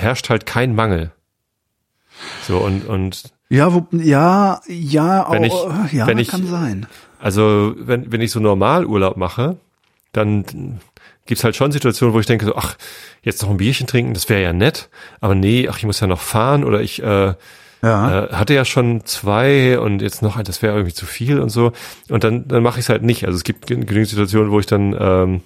herrscht halt kein Mangel. So und und Ja, wo, ja, ja, Wenn ich- oh, ja, wenn ich- kann sein. Also, wenn, wenn ich so normal Urlaub mache, dann gibt's halt schon Situationen, wo ich denke so, ach, jetzt noch ein Bierchen trinken, das wäre ja nett, aber nee, ach, ich muss ja noch fahren oder ich äh, Ja. äh, hatte ja schon zwei und jetzt noch, ein, das wäre irgendwie zu viel und so. Und dann, dann mache ich es halt nicht. Also es gibt gen- genügend Situationen, wo ich dann ähm,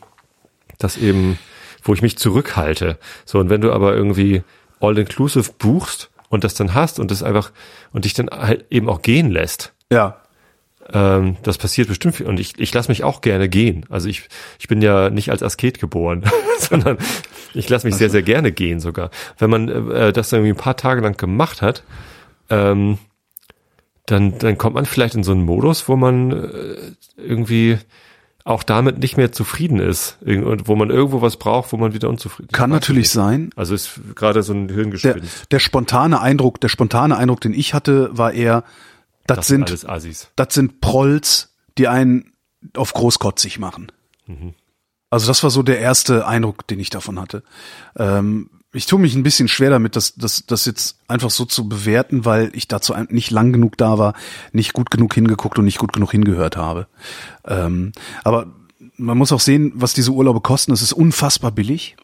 das eben, wo ich mich zurückhalte. So, und wenn du aber irgendwie all-inclusive buchst und das dann hast und das einfach und dich dann halt eben auch gehen lässt, ja. ähm, das passiert bestimmt viel. Und ich, ich lasse mich auch gerne gehen. Also ich, ich bin ja nicht als Asket geboren, sondern ich lasse mich sehr, sehr gerne gehen sogar. Wenn man äh, das irgendwie ein paar Tage lang gemacht hat, ähm, dann, dann kommt man vielleicht in so einen Modus, wo man äh, irgendwie auch damit nicht mehr zufrieden ist. Und wo man irgendwo was braucht, wo man wieder unzufrieden Kann ist. natürlich sein. Also ist gerade so ein Der, Hirngespinst. der spontane Eindruck, der spontane Eindruck, den ich hatte, war eher, das, sind, das sind Prolls, die einen auf großkotzig machen. Also das war so der erste Eindruck, den ich davon hatte. Ähm, ich tue mich ein bisschen schwer damit, das, das, das jetzt einfach so zu bewerten, weil ich dazu nicht lang genug da war, nicht gut genug hingeguckt und nicht gut genug hingehört habe. Ähm, aber man muss auch sehen, was diese Urlaube kosten. Es ist unfassbar billig.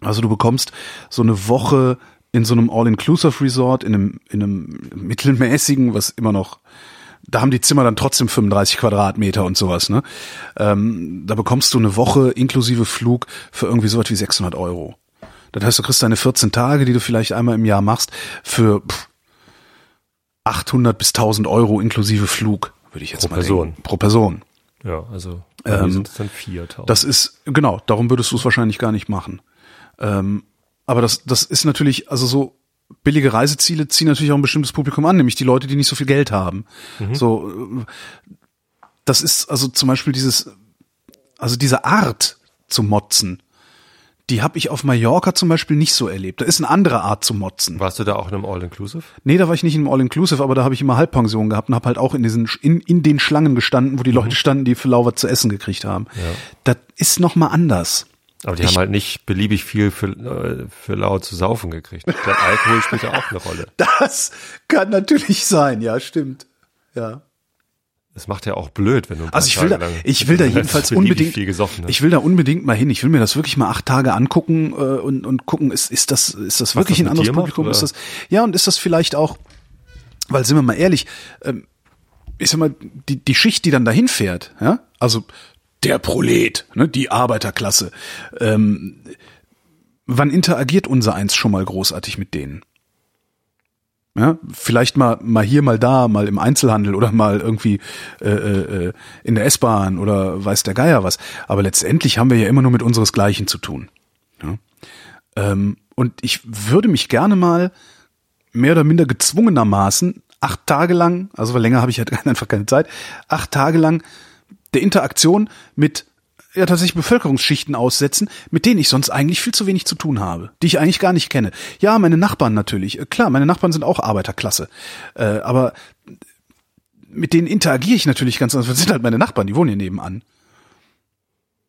Also du bekommst so eine Woche in so einem All-Inclusive-Resort, in einem, in einem mittelmäßigen, was immer noch, da haben die Zimmer dann trotzdem 35 Quadratmeter und sowas, ne? Ähm, da bekommst du eine Woche inklusive Flug für irgendwie sowas wie 600 Euro. Das heißt, du kriegst deine 14 Tage, die du vielleicht einmal im Jahr machst, für pff, 800 bis 1000 Euro inklusive Flug, würde ich jetzt Pro mal Person. denken. Pro Person. Ja, also Ähm, sind es dann 4000. Das ist, genau, darum würdest du es wahrscheinlich gar nicht machen. Ähm, aber das, das ist natürlich, also so billige Reiseziele ziehen natürlich auch ein bestimmtes Publikum an, nämlich die Leute, die nicht so viel Geld haben. So, äh, das ist also zum Beispiel dieses, also diese Art zu motzen, die habe ich auf Mallorca zum Beispiel nicht so erlebt. Da ist eine andere Art zu motzen. Warst du da auch in einem All-Inclusive? Nee, da war ich nicht im All-Inclusive, aber da habe ich immer Halbpension gehabt und habe halt auch in diesen in, in den Schlangen gestanden, wo die Leute standen, die für Lauber zu essen gekriegt haben. Ja. Das ist noch mal anders. Aber die haben halt nicht beliebig viel für, äh, für lau zu saufen gekriegt. Ich glaub, Alkohol spielt ja auch eine Rolle. Das kann natürlich sein, ja, stimmt. Ja. Das macht ja auch blöd, wenn du Also ich will da, Tage lang ich will da jedenfalls unbedingt, viel gesoffen hast. ich will da unbedingt mal hin. Ich will mir das wirklich mal acht Tage angucken äh, und, und gucken, ist, ist das, ist das wirklich das ein anderes macht, Publikum? oder? ist das, ja, und ist das vielleicht auch, weil sind wir mal ehrlich, ähm, ich sag mal, die, die Schicht, die dann dahin fährt, ja, also der Prolet, ne, die Arbeiterklasse, ähm, wann interagiert unser Eins schon mal großartig mit denen? Ja, vielleicht mal mal hier, mal da, mal im Einzelhandel oder mal irgendwie äh, äh, in der S-Bahn oder weiß der Geier was. Aber letztendlich haben wir ja immer nur mit unseresgleichen zu tun. Ja? Ähm, und ich würde mich gerne mal mehr oder minder gezwungenermaßen acht Tage lang, also weil länger habe ich halt einfach keine Zeit, acht Tage lang der Interaktion mit ja tatsächlich Bevölkerungsschichten aussetzen, mit denen ich sonst eigentlich viel zu wenig zu tun habe, die ich eigentlich gar nicht kenne. Ja, meine Nachbarn natürlich. Äh, Klar, meine Nachbarn sind auch Arbeiterklasse. Äh, aber mit denen interagiere ich natürlich ganz anders. Das sind halt meine Nachbarn, die wohnen hier nebenan.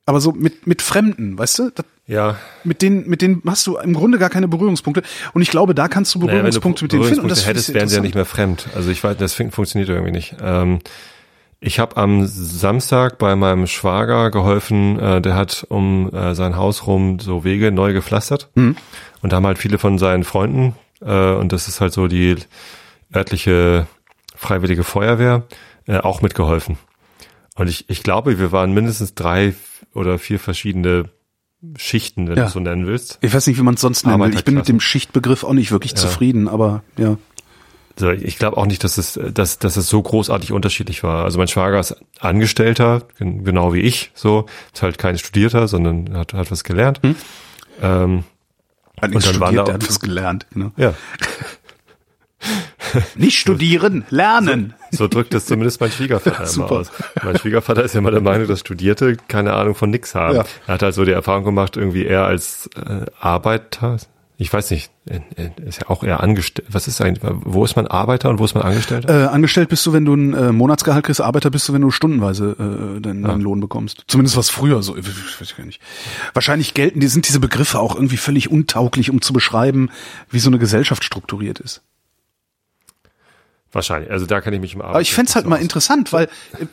Aber so mit, mit Fremden, weißt du? Das, ja, mit denen, mit denen hast du im Grunde gar keine Berührungspunkte. Und ich glaube, da kannst du naja, wenn du Berührungspunkte mit denen finden. Und das Berührungspunkte hättest, wären sie ja nicht mehr fremd. Also ich weiß, das fun- funktioniert irgendwie nicht. Ähm, ich habe am Samstag bei meinem Schwager geholfen, äh, der hat um äh, sein Haus rum so Wege neu gepflastert. Mhm. Und da haben halt viele von seinen Freunden, äh, und das ist halt so die örtliche freiwillige Feuerwehr, äh, auch mitgeholfen. Und ich, ich glaube, wir waren mindestens drei oder vier verschiedene Schichten, wenn Ja. du es so nennen willst. Ich weiß nicht, wie man es sonst nennen will. Ich bin mit dem Schichtbegriff auch nicht wirklich zufrieden, aber ja. So, ich glaube auch nicht, dass es, dass, dass es so großartig unterschiedlich war. Also mein Schwager ist Angestellter, gen- genau wie ich, so, ist halt kein Studierter, sondern hat, hat was gelernt. Hm. Ähm, Hat Und dann waren da hat was gelernt. Genau. ja, Nicht studieren, lernen. so drückt es zumindest mein Schwiegervater immer super. aus. Mein Schwiegervater ist ja immer der Meinung, dass Studierte keine Ahnung von nix haben. Ja. Er hat halt so die Erfahrung gemacht, irgendwie eher als äh, Arbeiter, ich weiß nicht, äh, äh, ist ja auch eher angestellt. Was ist eigentlich, wo ist man Arbeiter und wo ist man Angestellter? Äh, angestellt bist du, wenn du ein äh, Monatsgehalt kriegst, Arbeiter bist du, wenn du stundenweise äh, deinen, deinen Lohn bekommst. Zumindest was früher so, ich weiß gar nicht. Wahrscheinlich gelten, die sind diese Begriffe auch irgendwie völlig untauglich, um zu beschreiben, wie so eine Gesellschaft strukturiert ist. Wahrscheinlich. Also da kann ich mich im Arbeit. Aber ich fänd's halt mal interessant, weil äh,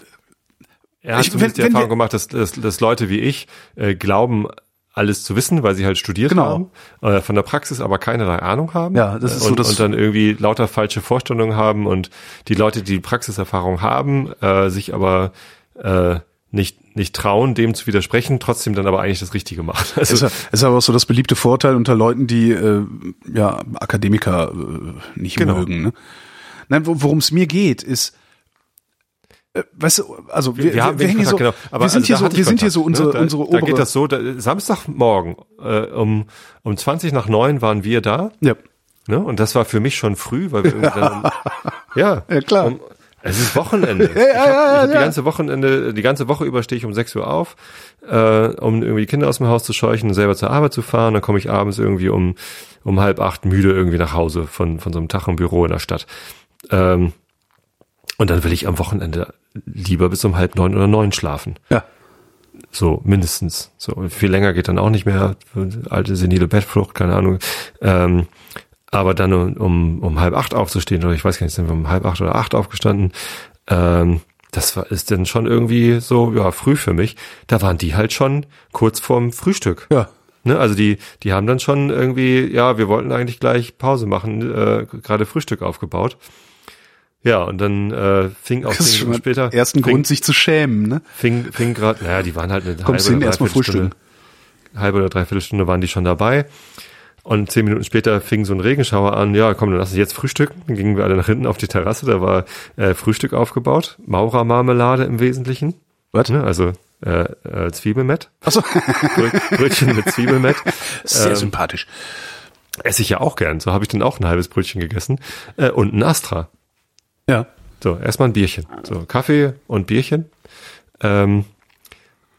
Er hat Ich- wenn- die Erfahrung wir- gemacht, dass, dass, dass Leute wie ich äh, glauben, alles zu wissen, weil sie halt studiert Genau. haben, äh, von der Praxis aber keinerlei Ahnung haben. Ja, das ist Äh, so und, das- und dann irgendwie lauter falsche Vorstellungen haben und die Leute, die Praxiserfahrung haben, äh, sich aber äh, nicht nicht trauen, dem zu widersprechen, trotzdem dann aber eigentlich das Richtige machen. Also ist, ja- ist aber auch so das beliebte Vorteil unter Leuten, die äh, ja Akademiker äh, nicht Genau. mögen. Ne? Nein, wo- worum es mir geht, ist Weißt du, also wir, wir, haben wir hier so, Kontakt, genau. Aber wir sind also hier da so, wir sind hier Kontakt, so unsere, ne? da, unsere Da obere. geht das so, da, Samstagmorgen äh, um, um 20 nach 9 waren wir da. ja. Ne? Und das war für mich schon früh, weil wir irgendwie dann ja, Ja, klar. Um, es ist Wochenende. Ja, ich hab, ja, ich hab ja. die ganze Wochenende, die ganze Woche über stehe ich um 6 Uhr auf, äh, um irgendwie die Kinder aus dem Haus zu scheuchen und selber zur Arbeit zu fahren. Dann komme ich abends irgendwie um, um halb acht müde irgendwie nach Hause von, von so einem Tag im Büro in der Stadt. Ähm, und dann will ich am Wochenende lieber bis um halb neun oder neun schlafen. ja. So, mindestens. So, viel länger geht dann auch nicht mehr. Alte senile Bettflucht, keine Ahnung. Ähm, aber dann um, um, um halb acht aufzustehen, oder ich weiß gar nicht, sind wir um halb acht oder acht aufgestanden, ähm, das war, ist dann schon irgendwie so, ja, früh für mich. Da waren die halt schon kurz vorm Frühstück. Ja. Ne, also die, die haben dann schon irgendwie, ja, wir wollten eigentlich gleich Pause machen, äh, gerade Frühstück aufgebaut. Ja, und dann äh, fing auch zehn Minuten später. ersten fing, Grund, sich zu schämen, ne? fing, fing gerade, naja, die waren halt eine Kommst halbe hin, oder dreiviertel frühstücken. Stunde, halbe oder dreiviertel Stunde waren die schon dabei. Und zehn Minuten später fing so ein Regenschauer an. Ja, komm, dann lass uns jetzt frühstücken. Dann gingen wir alle nach hinten auf die Terrasse. Da war äh, Frühstück aufgebaut. Maurermarmelade im Wesentlichen. Was? Ne? Also äh, äh, Zwiebelmett. Achso, Brö- Brötchen mit Zwiebelmett. sehr Ähm, sympathisch. Esse ich ja auch gern. So habe ich dann auch ein halbes Brötchen gegessen. Äh, und ein Astra. Ja. So, erstmal ein Bierchen. So, Kaffee und Bierchen. Ähm,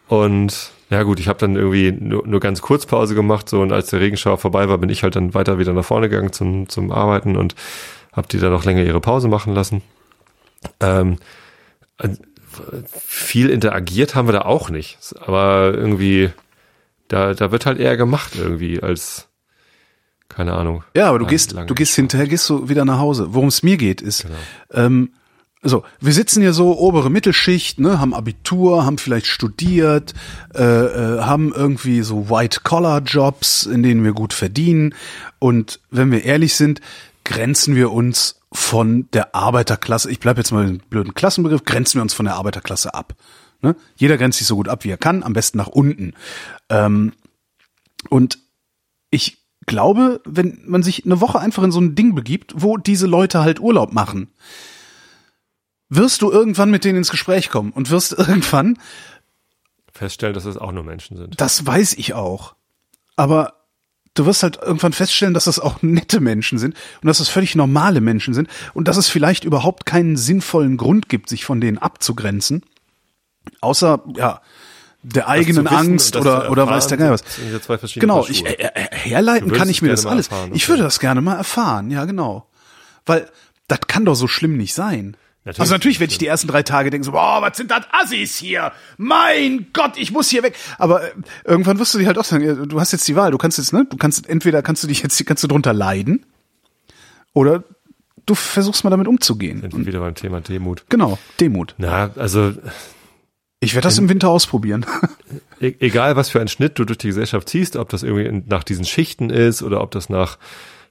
und Ja gut, ich habe dann irgendwie nur, nur ganz kurz Pause gemacht, so und als der Regenschauer vorbei war, bin ich halt dann weiter wieder nach vorne gegangen zum, zum Arbeiten und habe die dann noch länger ihre Pause machen lassen. Ähm, äh, viel interagiert haben wir da auch nicht, aber irgendwie da, da wird halt eher gemacht irgendwie als keine Ahnung. Ja, aber du lang- gehst, du gehst hinterher, gehst du wieder nach Hause. Worum es mir geht, ist, Genau. ähm, so, wir sitzen hier so, obere Mittelschicht, ne, haben Abitur, haben vielleicht studiert, äh, äh, haben irgendwie so White-Collar-Jobs, in denen wir gut verdienen. Und wenn wir ehrlich sind, grenzen wir uns von der Arbeiterklasse, ich bleib jetzt mal den blöden Klassenbegriff, grenzen wir uns von der Arbeiterklasse ab. Ne? Jeder grenzt sich so gut ab, wie er kann, am besten nach unten. Ähm, und ich glaube, wenn man sich eine Woche einfach in so ein Ding begibt, wo diese Leute halt Urlaub machen, wirst du irgendwann mit denen ins Gespräch kommen und wirst irgendwann, Feststellen, dass es auch nur Menschen sind. das weiß ich auch, aber du wirst halt irgendwann feststellen, dass das auch nette Menschen sind und dass das völlig normale Menschen sind und dass es vielleicht überhaupt keinen sinnvollen Grund gibt, sich von denen abzugrenzen, außer, ja, der eigenen wissen Angst oder, oder weiß der Geil was. Genau, ich, äh, herleiten kann ich mir das alles. erfahren, ich okay. würde das gerne mal erfahren, ja genau. Weil das kann doch so schlimm nicht sein. Natürlich. also natürlich werde ich die ersten drei Tage denken so, boah, was sind das Assis hier? Mein Gott, ich muss hier weg. Aber äh, irgendwann wirst du dir halt auch sagen, du hast jetzt die Wahl, du kannst jetzt, ne, du kannst entweder kannst du dich jetzt kannst du drunter leiden oder du versuchst mal damit umzugehen. Sind wir wieder beim Thema Demut. Genau, Demut. Na, also Ich werde das im Winter ausprobieren. e egal was für einen Schnitt du durch die Gesellschaft ziehst, ob das irgendwie nach diesen Schichten ist oder ob das nach,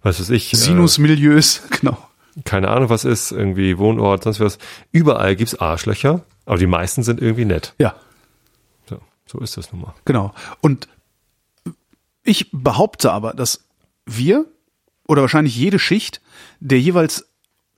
was weiß ich, Sinusmilieus, genau. äh, keine Ahnung was ist, irgendwie Wohnort, sonst was. Überall gibt's Arschlöcher, aber die meisten sind irgendwie nett. Ja. So, so ist das nun mal. Genau. Und ich behaupte aber, dass wir oder wahrscheinlich jede Schicht der jeweils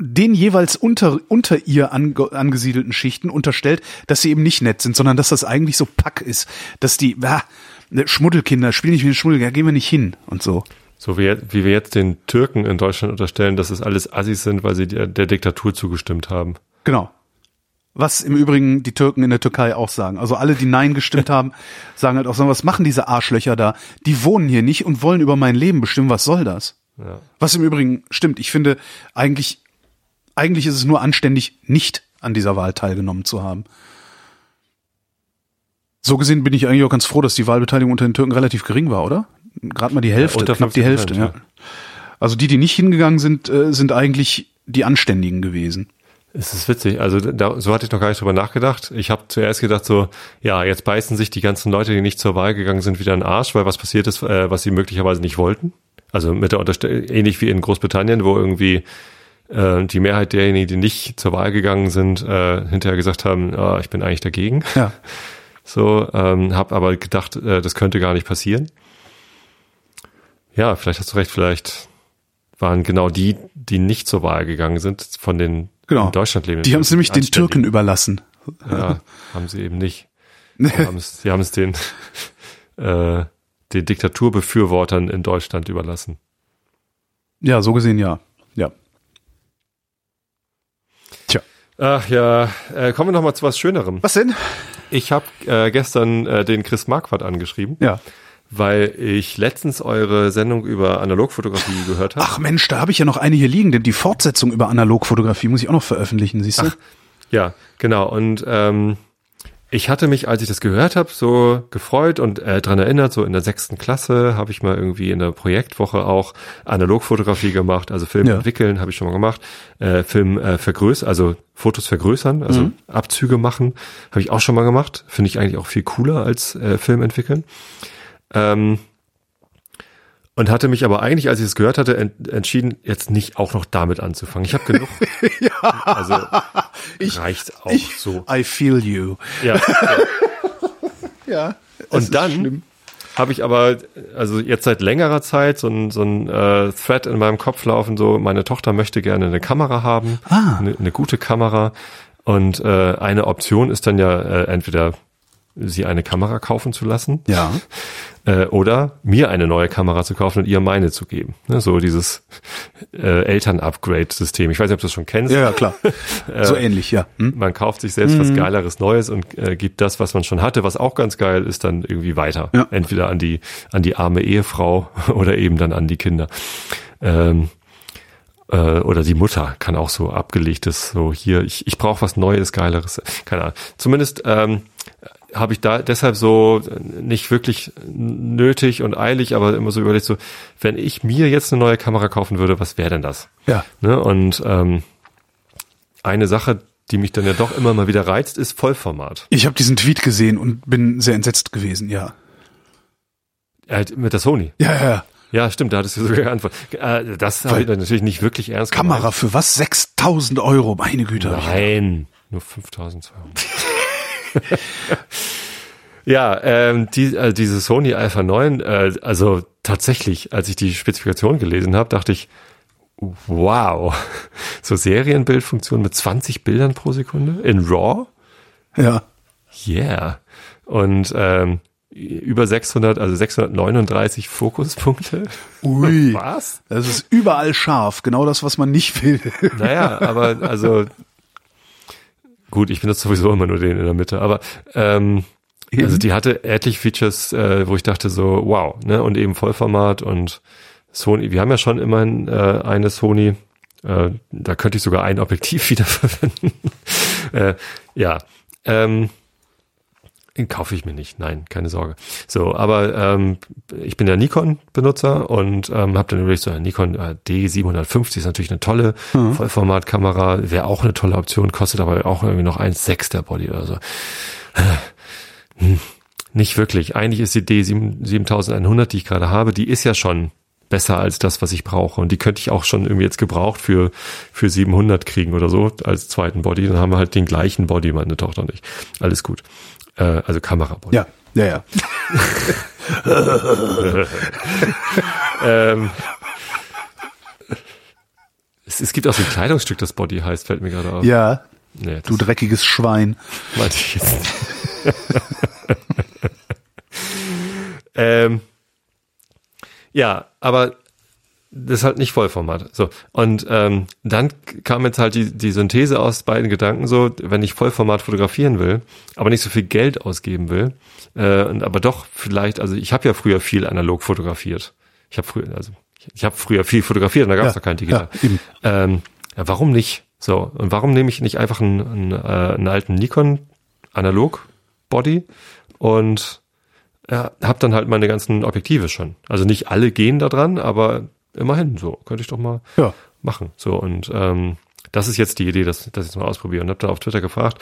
den jeweils unter, unter ihr ange, angesiedelten Schichten unterstellt, dass sie eben nicht nett sind, sondern dass das eigentlich so Pack ist, dass die ah, ne, Schmuddelkinder spielen nicht mit den Schmuddelkinder, gehen wir nicht hin und so. So wie, wie wir jetzt den Türken in Deutschland unterstellen, dass es alles Assis sind, weil sie der, der Diktatur zugestimmt haben. Genau. Was im Übrigen die Türken in der Türkei auch sagen. Also alle, die Nein gestimmt haben, sagen halt auch, sagen, was machen diese Arschlöcher da? Die wohnen hier nicht und wollen über mein Leben bestimmen. Was soll das? Ja. Was im Übrigen stimmt. Ich finde, eigentlich, eigentlich ist es nur anständig, nicht an dieser Wahl teilgenommen zu haben. So gesehen bin ich eigentlich auch ganz froh, dass die Wahlbeteiligung unter den Türken relativ gering war, oder? Gerade mal die Hälfte, unter knapp die 50%, Hälfte, ja. ja. Also die, die nicht hingegangen sind, äh, sind eigentlich die Anständigen gewesen. Es ist witzig, also da, so hatte ich noch gar nicht drüber nachgedacht. Ich habe zuerst gedacht so, ja, jetzt beißen sich die ganzen Leute, die nicht zur Wahl gegangen sind, wieder in den Arsch, weil was passiert ist, äh, was sie möglicherweise nicht wollten. Also mit der Unterstell ähnlich wie in Großbritannien, wo irgendwie äh, die Mehrheit derjenigen, die nicht zur Wahl gegangen sind, äh, hinterher gesagt haben, ah, ich bin eigentlich dagegen. Ja. So, ähm, habe aber gedacht, äh, das könnte gar nicht passieren. Ja, vielleicht hast du recht, vielleicht waren genau die, die nicht zur Wahl gegangen sind, von den Genau. in Deutschland lebenden. Die haben es nämlich den. Türken überlassen. Ja, haben sie eben nicht. Sie haben es, sie haben es den, äh, den Diktaturbefürwortern in Deutschland überlassen. Ja, so gesehen ja. Ja. Tja. Ach ja, äh, kommen wir noch mal zu was Schönerem. Was denn? Ich habe äh, gestern äh, den Chris Marquardt angeschrieben, Ja. weil ich letztens eure Sendung über Analogfotografie gehört habe. Ach Mensch, da habe ich ja noch eine hier liegen, denn die Fortsetzung über Analogfotografie muss ich auch noch veröffentlichen, siehst du? Ja, genau. Und ähm, ich hatte mich, als ich das gehört habe, so gefreut und äh, dran erinnert, so in der sechsten Klasse habe ich mal irgendwie in der Projektwoche auch Analogfotografie gemacht, also Film Ja. entwickeln habe ich schon mal gemacht, äh, Film äh, vergrößern, also Fotos vergrößern, also Abzüge machen, habe ich auch schon mal gemacht. Finde ich eigentlich auch viel cooler als äh, Film entwickeln. Ähm, und hatte mich aber eigentlich, als ich es gehört hatte, ent entschieden, jetzt nicht auch noch damit anzufangen. Ich habe genug. Also reicht auch so. I feel you. Ja. Ja. Und dann habe ich aber, also jetzt seit längerer Zeit so ein, so ein äh, Thread in meinem Kopf laufen, so meine Tochter möchte gerne eine Kamera haben, Ah. eine, eine gute Kamera. Und äh, eine Option ist dann ja äh, entweder sie eine Kamera kaufen zu lassen Ja. Äh, oder mir eine neue Kamera zu kaufen und ihr meine zu geben. Ne, so dieses äh, Eltern-Upgrade-System. Ich weiß nicht, ob du das schon kennst. Ja, ja klar. so ähnlich, ja. Hm? Man kauft sich selbst was Geileres Neues und äh, gibt das, was man schon hatte, was auch ganz geil ist, dann irgendwie weiter. Ja. Entweder an die, an die arme Ehefrau oder eben dann an die Kinder. Ähm, äh, oder die Mutter kann auch so abgelegtes, so hier, ich, ich brauche was Neues, Geileres. Keine Ahnung. Zumindest ähm, habe ich da deshalb so nicht wirklich nötig und eilig, aber immer so überlegt, so, wenn ich mir jetzt eine neue Kamera kaufen würde, was wäre denn das? Ja. Ne? Und ähm, eine Sache, die mich dann ja doch immer mal wieder reizt, ist Vollformat. Ich habe diesen Tweet gesehen und bin sehr entsetzt gewesen, ja. Halt mit der Sony. Ja, ja, ja. Ja, stimmt, da hattest du sogar geantwortet. Äh, das habe ich natürlich nicht wirklich ernst Kamera gemeint. für was? 6000 Euro, meine Güte. Nein, nur 5200. ja, ähm, die, äh, diese Sony Alpha 9, äh, also tatsächlich, als ich die Spezifikation gelesen habe, dachte ich, wow, so Serienbildfunktion mit 20 Bildern pro Sekunde in RAW? Ja. Yeah. Und ähm, über 600, also 639 Fokuspunkte. Ui. Was? Das ist überall scharf, genau das, was man nicht will. Naja, aber also gut, ich benutze sowieso immer nur den in der Mitte, aber ähm, also die hatte etliche Features, äh, wo ich dachte so, wow, ne, und eben Vollformat und Sony, wir haben ja schon immerhin äh, eine Sony, äh, da könnte ich sogar ein Objektiv wieder verwenden. äh, ja, ähm, den kaufe ich mir nicht, nein, keine Sorge. So, aber ähm, ich bin ja Nikon-Benutzer und ähm, habe dann überlegt, so eine Nikon äh, D750 ist natürlich eine tolle Vollformatkamera, wäre auch eine tolle Option, kostet aber auch irgendwie noch 1,6 der Body oder so. Hm, Nicht wirklich. Eigentlich ist die D7100, die ich gerade habe, die ist ja schon besser als das, was ich brauche. Und die könnte ich auch schon irgendwie jetzt gebraucht für, für 700 kriegen oder so als zweiten Body. Dann haben wir halt den gleichen Body, meine Tochter und ich. Alles gut. Äh, also Kamerabody. Ja, ja, ja. Ähm, es, es gibt auch so ein Kleidungsstück, das Body heißt, fällt mir gerade auf. Ja, Nee, du dreckiges Schwein. meinte ich jetzt. ähm, ja, aber das ist halt nicht Vollformat. So. Und ähm, dann kam jetzt halt die, die Synthese aus beiden Gedanken so, wenn ich Vollformat fotografieren will, aber nicht so viel Geld ausgeben will, äh, und aber doch vielleicht, also ich habe ja früher viel analog fotografiert. Ich habe früher, also ich, ich habe früher viel fotografiert und da gab es Ja, noch kein Digital. ja, ähm, ja, warum nicht? So, und warum nehme ich nicht einfach einen, einen, äh, einen alten Nikon analog Body und ja, habe dann halt meine ganzen Objektive schon. Also nicht alle gehen da dran, aber immerhin so könnte ich doch mal Ja. machen. So und ähm, das ist jetzt die Idee, dass, dass ich es mal ausprobiere. Und habe dann auf Twitter gefragt,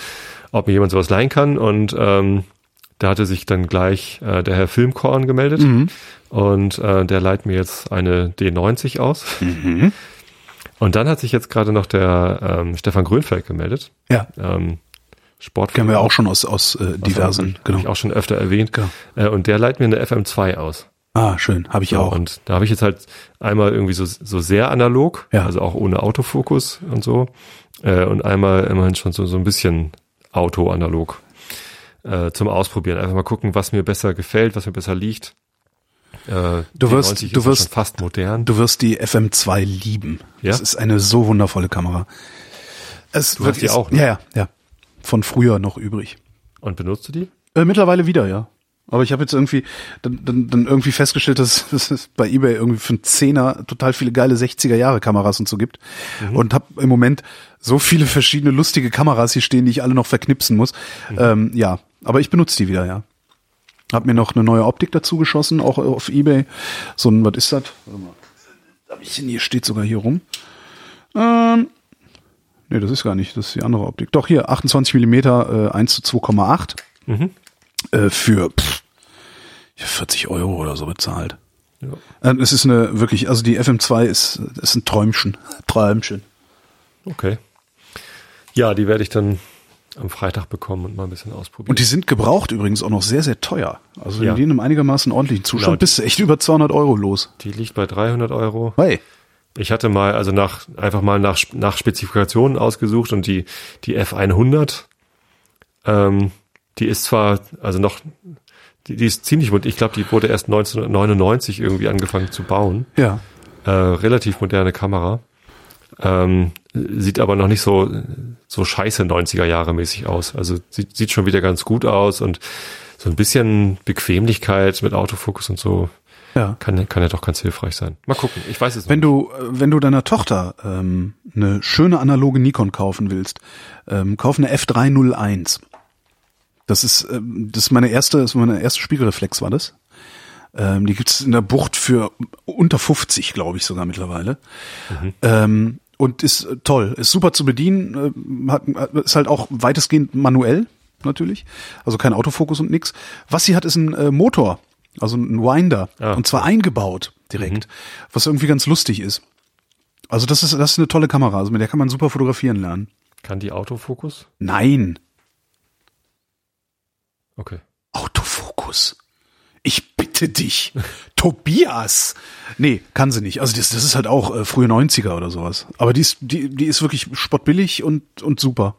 ob mir jemand sowas leihen kann. Und ähm, da hatte sich dann gleich äh, der Herr Filmkorn gemeldet. Und äh, der leiht mir jetzt eine D90 aus. Und dann hat sich jetzt gerade noch der ähm, Stefan Grönfeld gemeldet. Ja, Ähm, Sport kennen wir auch schon aus, aus äh, diversen. Habe ich Genau. auch schon öfter erwähnt. Genau. Äh, und der leiht mir eine FM2 aus. Ah, schön, habe ich So, auch. Und da habe ich jetzt halt einmal irgendwie so, so sehr analog, Ja. also auch ohne Autofokus und so. Äh, und einmal immerhin schon so, so ein bisschen Auto-analog äh, zum Ausprobieren. Einfach mal gucken, was mir besser gefällt, was mir besser liegt. Äh, Du wirst- 90 du wirst- schon fast modern. Du wirst die FM2 lieben. Ja? Das ist eine so wundervolle Kamera. Es Du hast die auch, ne? Ja, ja, ja. Von früher noch übrig. Und benutzt du die? Äh, mittlerweile wieder, ja. Aber ich habe jetzt irgendwie dann, dann, dann irgendwie festgestellt, dass, dass es bei eBay irgendwie für einen Zehner total viele geile 60er Jahre Kameras und so gibt. Und habe im Moment so viele verschiedene lustige Kameras hier stehen, die ich alle noch verknipsen muss. Ähm, ja, aber ich benutze die wieder, ja. Hab mir noch eine neue Optik dazu geschossen, auch auf eBay. So ein, was ist das? Warte mal. Hier steht sogar hier rum. Ähm, nee, das ist gar nicht, das ist die andere Optik. Doch hier 28 Millimeter, äh, 1 zu 2,8 äh, für pff, 40 Euro oder so bezahlt. Ja. Ähm, Es ist eine wirklich, also die FM2 ist, ist ein Träumchen. Träumchen. Okay. Ja, die werde ich dann am Freitag bekommen und mal ein bisschen ausprobieren. Und die sind gebraucht übrigens auch noch sehr, sehr teuer. Also wenn Ja. die in einem einigermaßen ordentlichen Zustand Genau, bist du echt über 200 Euro los. die liegt bei 300 Euro. Hey. Ich hatte mal, also nach, einfach mal nach, nach Spezifikationen ausgesucht und die, die F100, ähm, die ist zwar, also noch, Die, die ist ziemlich modern. Ich glaube, die wurde erst 1999 irgendwie angefangen zu bauen. Ja. Äh, relativ moderne Kamera. Ähm, sieht aber noch nicht so, so scheiße 90er Jahre mäßig aus. Also sieht, sieht schon wieder ganz gut aus und so ein bisschen Bequemlichkeit mit Autofokus und so Ja. kann, kann ja doch ganz hilfreich sein. Mal gucken, ich weiß es Wenn noch. du, äh, wenn du deiner Tochter ähm, eine schöne analoge Nikon kaufen willst, ähm, kauf eine F301. Das ist, ähm, das ist meine erste, das ist meine erste Spiegelreflex war das. Ähm, die gibt's in der Bucht für unter 50, glaube ich sogar mittlerweile. Ähm, und ist äh, toll, ist super zu bedienen, äh, hat, ist halt auch weitestgehend manuell natürlich, also kein Autofokus und nix. Was sie hat, ist ein äh, Motor, also ein Winder Ah. und zwar eingebaut direkt, was irgendwie ganz lustig ist. Also das ist das ist eine tolle Kamera, also mit der kann man super fotografieren lernen. Kann die Autofokus? Nein, Okay. Autofokus. Ich bitte dich. Tobias. Nee, kann sie nicht. Also das, das ist halt auch äh, frühe 90er oder sowas. Aber die ist, die, die ist wirklich spottbillig und, und super.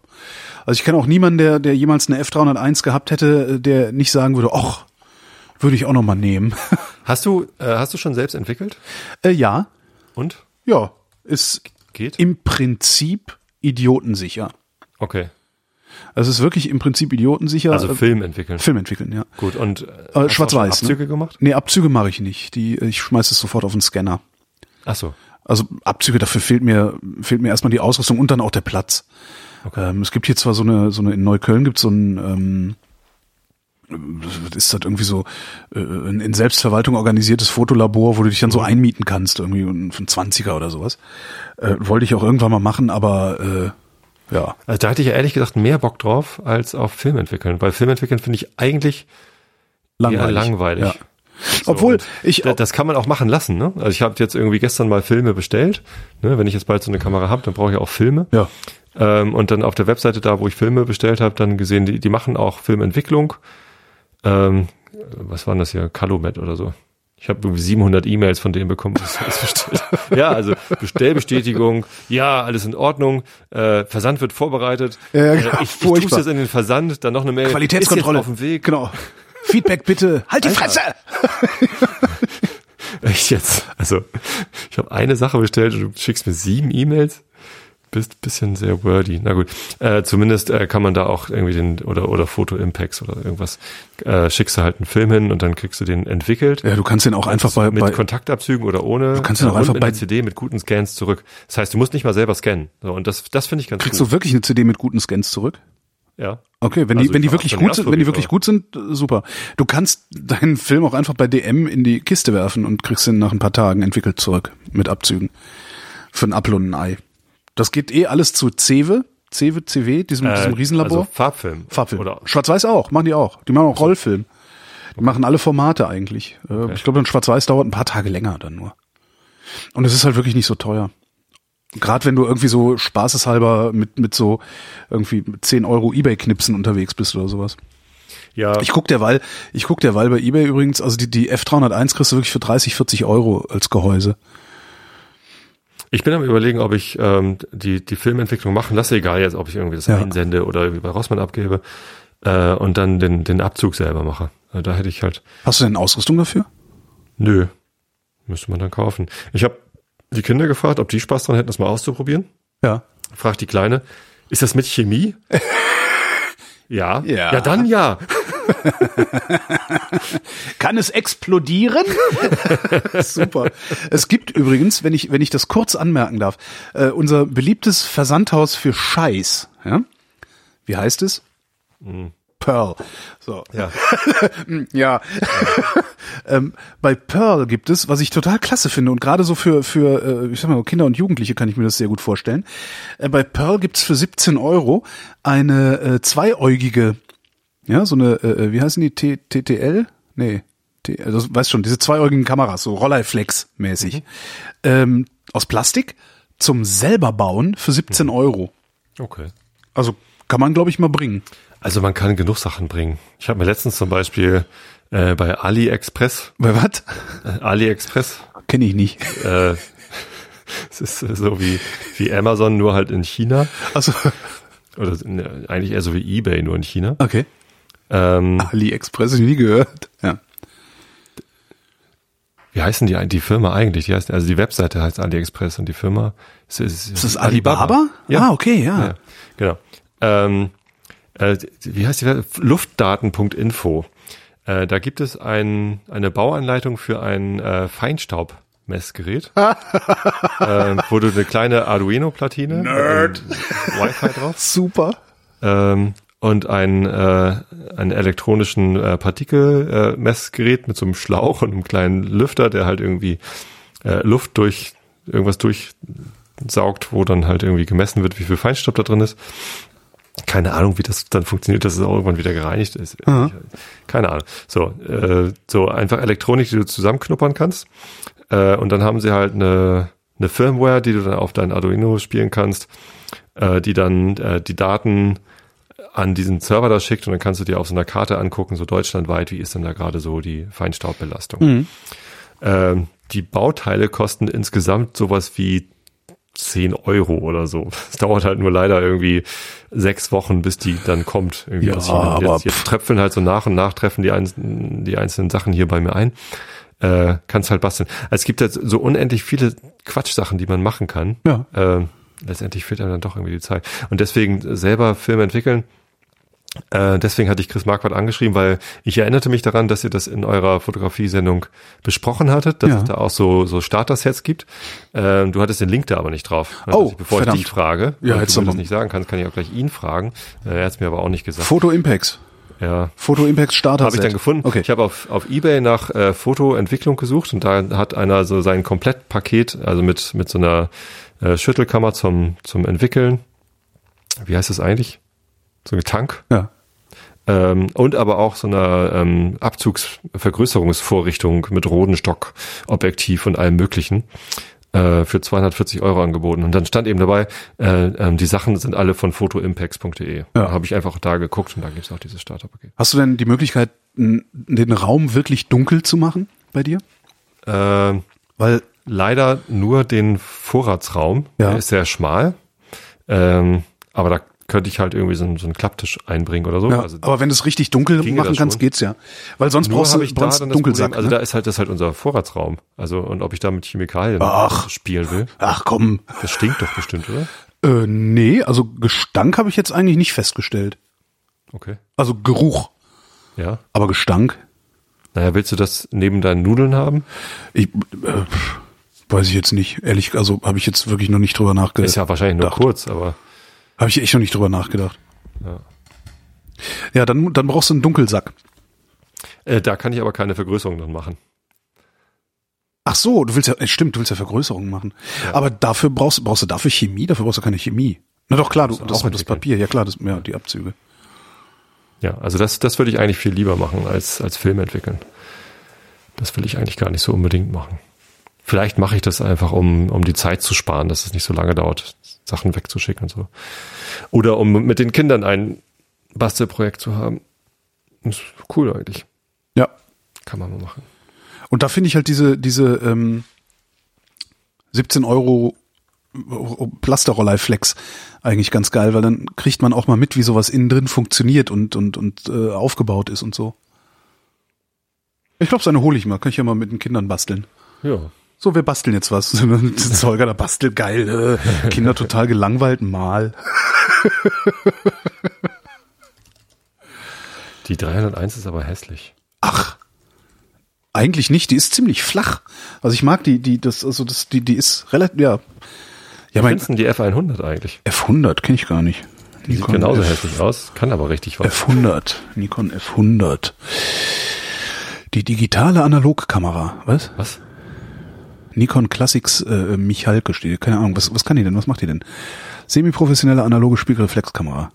Also ich kenne auch niemanden, der, der jemals eine F301 gehabt hätte, äh, der nicht sagen würde, ach, würde ich auch noch mal nehmen. Hast du, äh, hast du schon selbst entwickelt? äh, ja, Und? ja, ist Geht? im Prinzip idiotensicher. Okay. Also es ist wirklich im Prinzip idiotensicher. Also Äh, Film entwickeln. Film entwickeln, ja. Gut. Und äh, Äh, Schwarz-Weiß. schon Abzüge ne? gemacht? Nee, Abzüge mache ich nicht. Die, ich schmeiß es sofort auf den Scanner. Ach so. Also Abzüge, dafür fehlt mir, fehlt mir erstmal die Ausrüstung und dann auch der Platz. Ähm, es gibt hier zwar so eine, so eine, in Neukölln gibt so ein, ähm, ist das irgendwie so, äh, ein in Selbstverwaltung organisiertes Fotolabor, wo du dich dann so einmieten kannst, irgendwie von 20er oder sowas. Äh, wollte ich auch irgendwann mal machen, aber äh, ja. Also da hatte ich ja ehrlich gesagt mehr Bock drauf als auf Film entwickeln. Weil Film entwickeln finde ich eigentlich Langweilig. eher langweilig. Ja. Obwohl und ich Da- Das kann man auch machen lassen, ne? Also ich habe jetzt irgendwie gestern mal Filme bestellt. Ne? Wenn ich jetzt bald so eine Kamera habe, dann brauche ich auch Filme. ja. Ähm, und dann auf der Webseite da, wo ich Filme bestellt habe, dann gesehen, die, die machen auch Filmentwicklung. Ähm, was waren das hier? Calumet oder so. Ich habe irgendwie 700 E-Mails von denen bekommen, was alles bestellt. ja, also Bestellbestätigung, ja, alles in Ordnung, äh, Versand wird vorbereitet. Ja, äh, genau, ich ich tue jetzt in den Versand, dann noch eine Mail. Qualitätskontrolle. Auf dem Weg. Genau. Feedback bitte. Halt die Alter. Fresse! Echt jetzt? Also, ich habe eine Sache bestellt und du schickst mir sieben E-Mails? Bist bisschen sehr wordy. Na gut. Äh, zumindest äh, kann man da auch irgendwie den, oder, oder Foto-Impacts oder irgendwas, äh, schickst du halt einen Film hin und dann kriegst du den entwickelt. Ja, du kannst den auch einfach bei, mit bei Kontaktabzügen oder ohne. Du kannst ihn auch einfach mit bei- CD mit guten Scans zurück. Das heißt, du musst nicht mal selber scannen. So, und das, das finde ich ganz kriegst gut. du wirklich eine CD mit guten Scans zurück? ja. Okay, wenn Also die, wenn die wirklich gut sind, wenn die wirklich gut sind, äh, super. Du kannst deinen Film auch einfach bei DM in die Kiste werfen und kriegst ihn nach ein paar Tagen entwickelt zurück mit Abzügen. Für ein Apfel und ein Ei. Das geht eh alles zu Cewe, Cewe, CW, diesem, diesem Riesenlabor. Also Farbfilm. Farbfilm. Oder, Schwarz-Weiß auch, machen die auch. Die machen auch Rollfilm. Die machen alle Formate eigentlich. Äh, Ich glaube, ein Schwarz-Weiß dauert ein paar Tage länger dann nur. Und es ist halt wirklich nicht so teuer. Gerade wenn du irgendwie so spaßeshalber mit, mit so irgendwie 10 Euro Ebay-Knipsen unterwegs bist oder sowas. ja. Ich guck derweil, ich guck derweil bei Ebay übrigens, also die, die F301 kriegst du wirklich für 30, 40 Euro als Gehäuse. Ich bin am überlegen, ob ich ähm, die, die Filmentwicklung machen lasse, egal jetzt, ob ich irgendwie das Ja. einsende oder irgendwie bei Rossmann abgebe äh, und dann den, den Abzug selber mache. Also da hätte ich halt, Hast du denn Ausrüstung dafür? nö, müsste man dann kaufen. Ich habe die Kinder gefragt, ob die Spaß dran hätten, das mal auszuprobieren. Ja. Fragt die Kleine, ist das mit Chemie? ja. Ja. Ja, dann ja. Kann es explodieren? Super. Es gibt übrigens, wenn ich, wenn ich das kurz anmerken darf, äh, unser beliebtes Versandhaus für Scheiß. Ja? Wie heißt es? Pearl. So. Ja. Ja. Ähm, bei Pearl gibt es, was ich total klasse finde und gerade so für für äh, ich sag mal Kinder und Jugendliche kann ich mir das sehr gut vorstellen. Äh, bei Pearl gibt es für 17 Euro eine äh, zweieugige, ja so eine äh, wie heißen die T TTL? Nee. T also weißt schon diese zweieugigen Kameras so Rolleiflex mäßig ähm, aus Plastik zum selber bauen für 17 Euro. Okay. Also kann man glaube ich mal bringen. Also man kann genug Sachen bringen. Ich habe mir letztens zum Beispiel äh, bei AliExpress, Bei was? äh, AliExpress, Kenne ich nicht. äh, es ist so wie, wie Amazon, nur halt in China. Also Oder ne, eigentlich eher so wie Ebay, nur in China. okay. Ähm, AliExpress nie gehört. Ja. wie heißen die, die Firma eigentlich? Die heißt, also die Webseite heißt AliExpress und die Firma ist, ist, Ist das Alibaba? Ja. Ah, okay, ja. Ja, genau. Ähm, äh, wie heißt die Luftdaten.info. Äh, da gibt es ein, eine Bauanleitung für ein äh, Feinstaubmessgerät, äh, wo du eine kleine Arduino-Platine einem Wi-Fi drauf Super. ähm, und ein, äh, einen elektronischen äh, Partikelmessgerät äh, mit so einem Schlauch und einem kleinen Lüfter, der halt irgendwie äh, Luft durch irgendwas durchsaugt, wo dann halt irgendwie gemessen wird, wie viel Feinstaub da drin ist. Keine Ahnung, wie das dann funktioniert, dass es auch irgendwann wieder gereinigt ist. Aha. Keine Ahnung. So, äh, so einfach Elektronik, die du zusammenknuppern kannst. Äh, und dann haben sie halt eine, eine Firmware, die du dann auf dein Arduino spielen kannst, äh, die dann äh, die Daten an diesen Server da schickt und dann kannst du dir auf so einer Karte angucken, so deutschlandweit, wie ist denn da gerade so die Feinstaubbelastung. Ähm, die Bauteile kosten insgesamt sowas wie 10 Euro oder so. Es dauert halt nur leider irgendwie sechs Wochen, bis die dann kommt. Irgendwie Ja, aus China. aber jetzt, jetzt tröpfeln halt so nach und nach treffen die, einzelnen die einzelnen Sachen hier bei mir ein. Äh, kannst halt basteln. Also es gibt jetzt so unendlich viele Quatschsachen, die man machen kann. Ja. Äh, letztendlich fehlt einem dann doch irgendwie die Zeit. Und deswegen selber Film entwickeln, äh, deswegen hatte ich Chris Marquardt angeschrieben, weil ich erinnerte mich daran, dass ihr das in eurer Fotografiesendung besprochen hattet, dass Ja. es da auch so, so Starter-Sets gibt. Ähm, du hattest den Link da aber nicht drauf. Also, Oh, bevor verdammt. ich dich frage, Ja, hättest du mir das nicht sagen kannst, kann ich auch gleich ihn fragen. Äh, er hat es mir aber auch nicht gesagt. Photo Impacts. ja. Photo Impacts Starter. Habe ich dann gefunden. Okay. Ich habe auf, auf Ebay nach äh, Fotoentwicklung gesucht und da hat einer so sein Komplettpaket, also mit, mit so einer äh, Schüttelkammer zum, zum Entwickeln. Wie heißt das eigentlich? So ein Tank. ja. Ähm, und aber auch so einer ähm, Abzugsvergrößerungsvorrichtung mit Rodenstock, Objektiv und allem möglichen äh, für 240 Euro angeboten. Und dann stand eben dabei, äh, ähm, die Sachen sind alle von photoimpacts.de. Ja. Da habe ich einfach da geguckt und da gibt's auch dieses Starterpaket. Hast du denn die Möglichkeit, den Raum wirklich dunkel zu machen bei dir? Ähm, Weil, leider nur den Vorratsraum. Ja. Der ist sehr schmal. Ähm, aber da könnte ich halt irgendwie so, einen- so einen Klapptisch einbringen oder so. ja, also aber wenn du es richtig dunkel machen kannst, geht's ja. Weil sonst nur brauchst du ich da brauchst das Dunkelsack. Problem, also ne? da ist halt das ist halt unser Vorratsraum. Also und ob ich da mit Chemikalien Ach. spielen will, Ach komm. das stinkt doch bestimmt, oder? Äh, nee, also Gestank habe ich jetzt eigentlich nicht festgestellt. Okay. Also Geruch, Ja. aber Gestank, Naja, willst du das neben deinen Nudeln haben? ich, äh, weiß ich jetzt nicht. Ehrlich, also habe ich jetzt wirklich noch nicht drüber nachgedacht. Ist ja wahrscheinlich nur kurz, aber Habe ich echt noch nicht drüber nachgedacht. Ja. Ja, dann, dann brauchst du einen Dunkelsack. äh, da kann ich aber keine Vergrößerung dann machen. Ach so, du willst ja, äh, stimmt, du willst ja Vergrößerungen machen. Aber dafür brauchst, brauchst du dafür Chemie? Dafür brauchst du keine Chemie. Na doch, klar, du, das, auch das. Papier, ja klar, das, ja, die Abzüge. Ja, also das, das würde ich eigentlich viel lieber machen als, als Film entwickeln. Das will ich eigentlich gar nicht so unbedingt machen. Vielleicht mache ich das einfach, um, um die Zeit zu sparen, dass es nicht so lange dauert, Sachen wegzuschicken und so. Oder um mit den Kindern ein Bastelprojekt zu haben. Ist cool eigentlich. Ja. Kann man mal machen. Und da finde ich halt diese, diese ähm, 17 Euro Plasterrollei-Flex eigentlich ganz geil, weil dann kriegt man auch mal mit, wie sowas innen drin funktioniert und, und, und äh, aufgebaut ist und so. Ich glaube, seine hole ich mal. Kann ich ja mal mit den Kindern basteln. Ja. So, wir basteln jetzt was. Zeuger, der bastelt geil. Äh, Kinder total gelangweilt, mal. Die 301 ist aber hässlich. Ach. Eigentlich nicht, die ist ziemlich flach. Also ich mag die, die, das, also das, die, die ist relativ, ja. Ja, Wie mein du die F100 eigentlich? F100 kenne ich gar nicht. Die sieht genauso hässlich aus, kann aber richtig was. F100, Nikon F100. Die digitale Analogkamera, was? Was? Nikon Classics äh, Michalke steht. Keine Ahnung, was, was kann die denn? Was macht die denn? Semi-professionelle analoge Spiegelreflexkamera.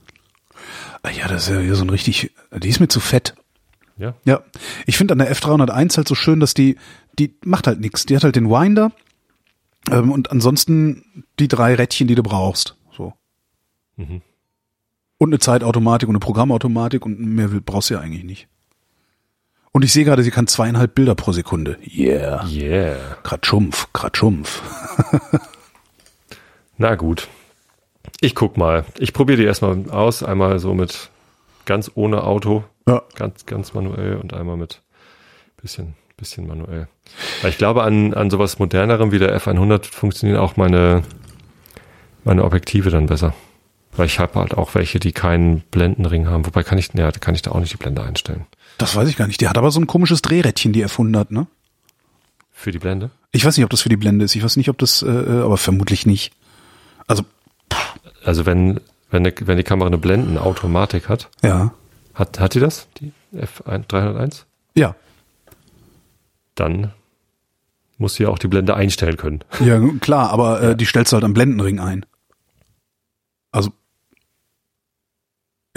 Ah ja, das ist ja hier so ein richtig, die ist mir zu fett. Ja. Ja, ich finde an der F301 halt so schön, dass die, die macht halt nichts. Die hat halt den Winder ähm, und ansonsten die drei Rädchen, die du brauchst. So. Mhm. Und eine Zeitautomatik und eine Programmautomatik und mehr will, brauchst du ja eigentlich nicht. Und ich sehe gerade, sie kann zweieinhalb Bilder pro Sekunde. Yeah. Yeah. Grad Schumpf, grad Schumpf. Na gut. Ich guck mal. Ich probiere die erstmal aus, einmal so mit ganz ohne Auto, Ja. ganz, ganz manuell und einmal mit bisschen, bisschen manuell. Weil ich glaube, an, an sowas modernerem wie der F100 funktionieren auch meine, meine Objektive dann besser. Weil ich habe halt auch welche, die keinen Blendenring haben. Wobei kann ich, ja, da kann ich da auch nicht die Blende einstellen. Das weiß ich gar nicht. Die hat aber so ein komisches Drehrädchen, die F100, ne? Für die Blende? Ich weiß nicht, ob das für die Blende ist. Ich weiß nicht, ob das, äh, äh, aber vermutlich nicht. Also, Also wenn, wenn, eine, wenn die Kamera eine Blendenautomatik hat, ja. hat, hat die das? Die F301? Ja. Dann muss sie auch die Blende einstellen können. Ja, klar, aber äh, die stellst du halt am Blendenring ein. Also,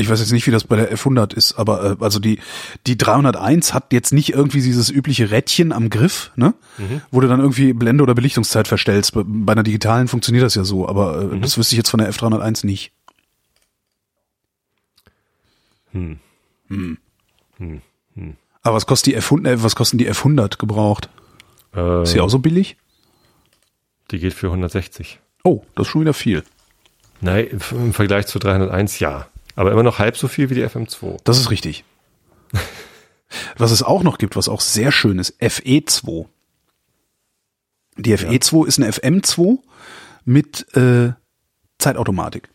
ich weiß jetzt nicht, wie das bei der F100 ist, aber äh, also die die 301 hat jetzt nicht irgendwie dieses übliche Rädchen am Griff, ne? Wo du dann irgendwie Blende oder Belichtungszeit verstellst. Bei, bei einer digitalen funktioniert das ja so, aber äh, das wüsste ich jetzt von der F301 nicht. Hm. Aber was kostet die F100, äh, was kosten die F100 gebraucht? Äh, Ist die auch so billig? die geht für 160. Oh, das ist schon wieder viel. Nein, im Vergleich zu 301 ja. Aber immer noch halb so viel wie die FM2. Das ist richtig. was es auch noch gibt, was auch sehr schön ist, FE2. Die FE2 ist eine FM2 mit äh, Zeitautomatik.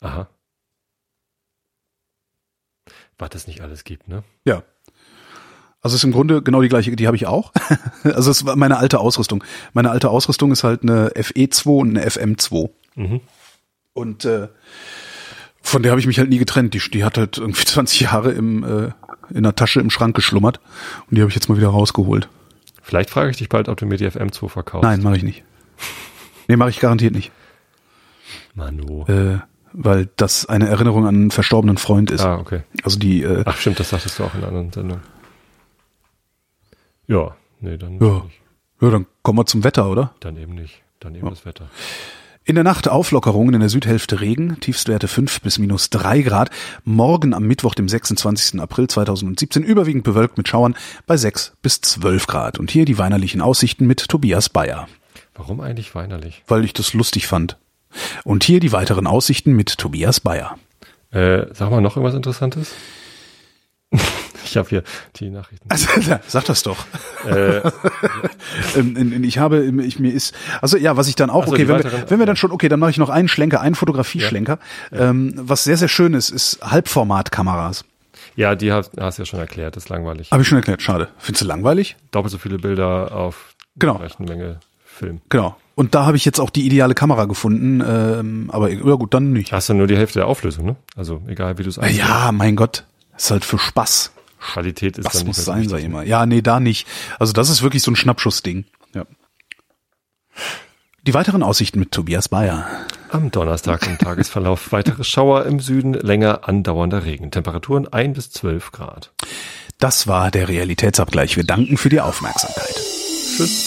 Aha. Was es nicht alles gibt, ne? Ja. Also es ist im Grunde genau die gleiche, die habe ich auch. also es war meine alte Ausrüstung. Meine alte Ausrüstung ist halt eine FE2 und eine FM2. Mhm. Und äh, von der habe ich mich halt nie getrennt. Die, die hat halt irgendwie 20 Jahre im, äh, in der Tasche im Schrank geschlummert. Und die habe ich jetzt mal wieder rausgeholt. Vielleicht frage ich dich bald, ob du mir die FM2 verkaufst. Nein, mache ich nicht. Nee, mache ich garantiert nicht. Manu. Äh, weil das eine Erinnerung an einen verstorbenen Freund ist. Ah, okay. Also die, äh, Ach stimmt, das sagtest du auch in einer anderen Sendung. Ja, nee, dann ja. nicht. ja, dann kommen wir zum Wetter, oder? Dann eben nicht. Dann eben das Wetter. In der Nacht Auflockerungen in der Südhälfte Regen, Tiefstwerte 5 bis minus 3 Grad. Morgen am Mittwoch, dem 26. April 2017, überwiegend bewölkt mit Schauern bei 6 bis 12 Grad. Und hier die weinerlichen Aussichten mit Tobias Bayer, Warum eigentlich weinerlich? weil ich das lustig fand. Und hier die weiteren Aussichten mit Tobias Bayer. Äh, sag mal noch irgendwas Interessantes? ich habe hier die Nachrichten. Also, sag das doch. Äh, Ähm, in- ich habe, ich mir ist, also ja, was ich dann auch, Ach so, okay, wenn wir, wenn wir dann schon, okay, dann mache ich noch einen Schlenker, einen Fotografieschlenker. Ähm, was sehr, sehr schön ist, ist Halbformatkameras. ja, die hast, hast du ja schon erklärt, das ist langweilig. Habe ich schon erklärt, schade. Findest du langweilig? Doppelt so viele Bilder auf Genau. gleichen Menge Film. Genau. Und da habe ich jetzt auch die ideale Kamera gefunden, ähm, aber ja gut, dann nicht. Hast du nur die Hälfte der Auflösung, ne? Also egal wie du es. Ja, mein Gott, ist halt für Spaß. Qualität ist Das muss sein, sag ich wichtig. immer. Ja, nee, da nicht. Also das ist wirklich so ein Schnappschussding. Ja. Die weiteren Aussichten mit Tobias Bayer. Am Donnerstag im Tagesverlauf weitere Schauer im Süden, länger andauernder Regen. Temperaturen 1 bis 12 Grad. Das war der Realitätsabgleich. Wir danken für die Aufmerksamkeit. Tschüss.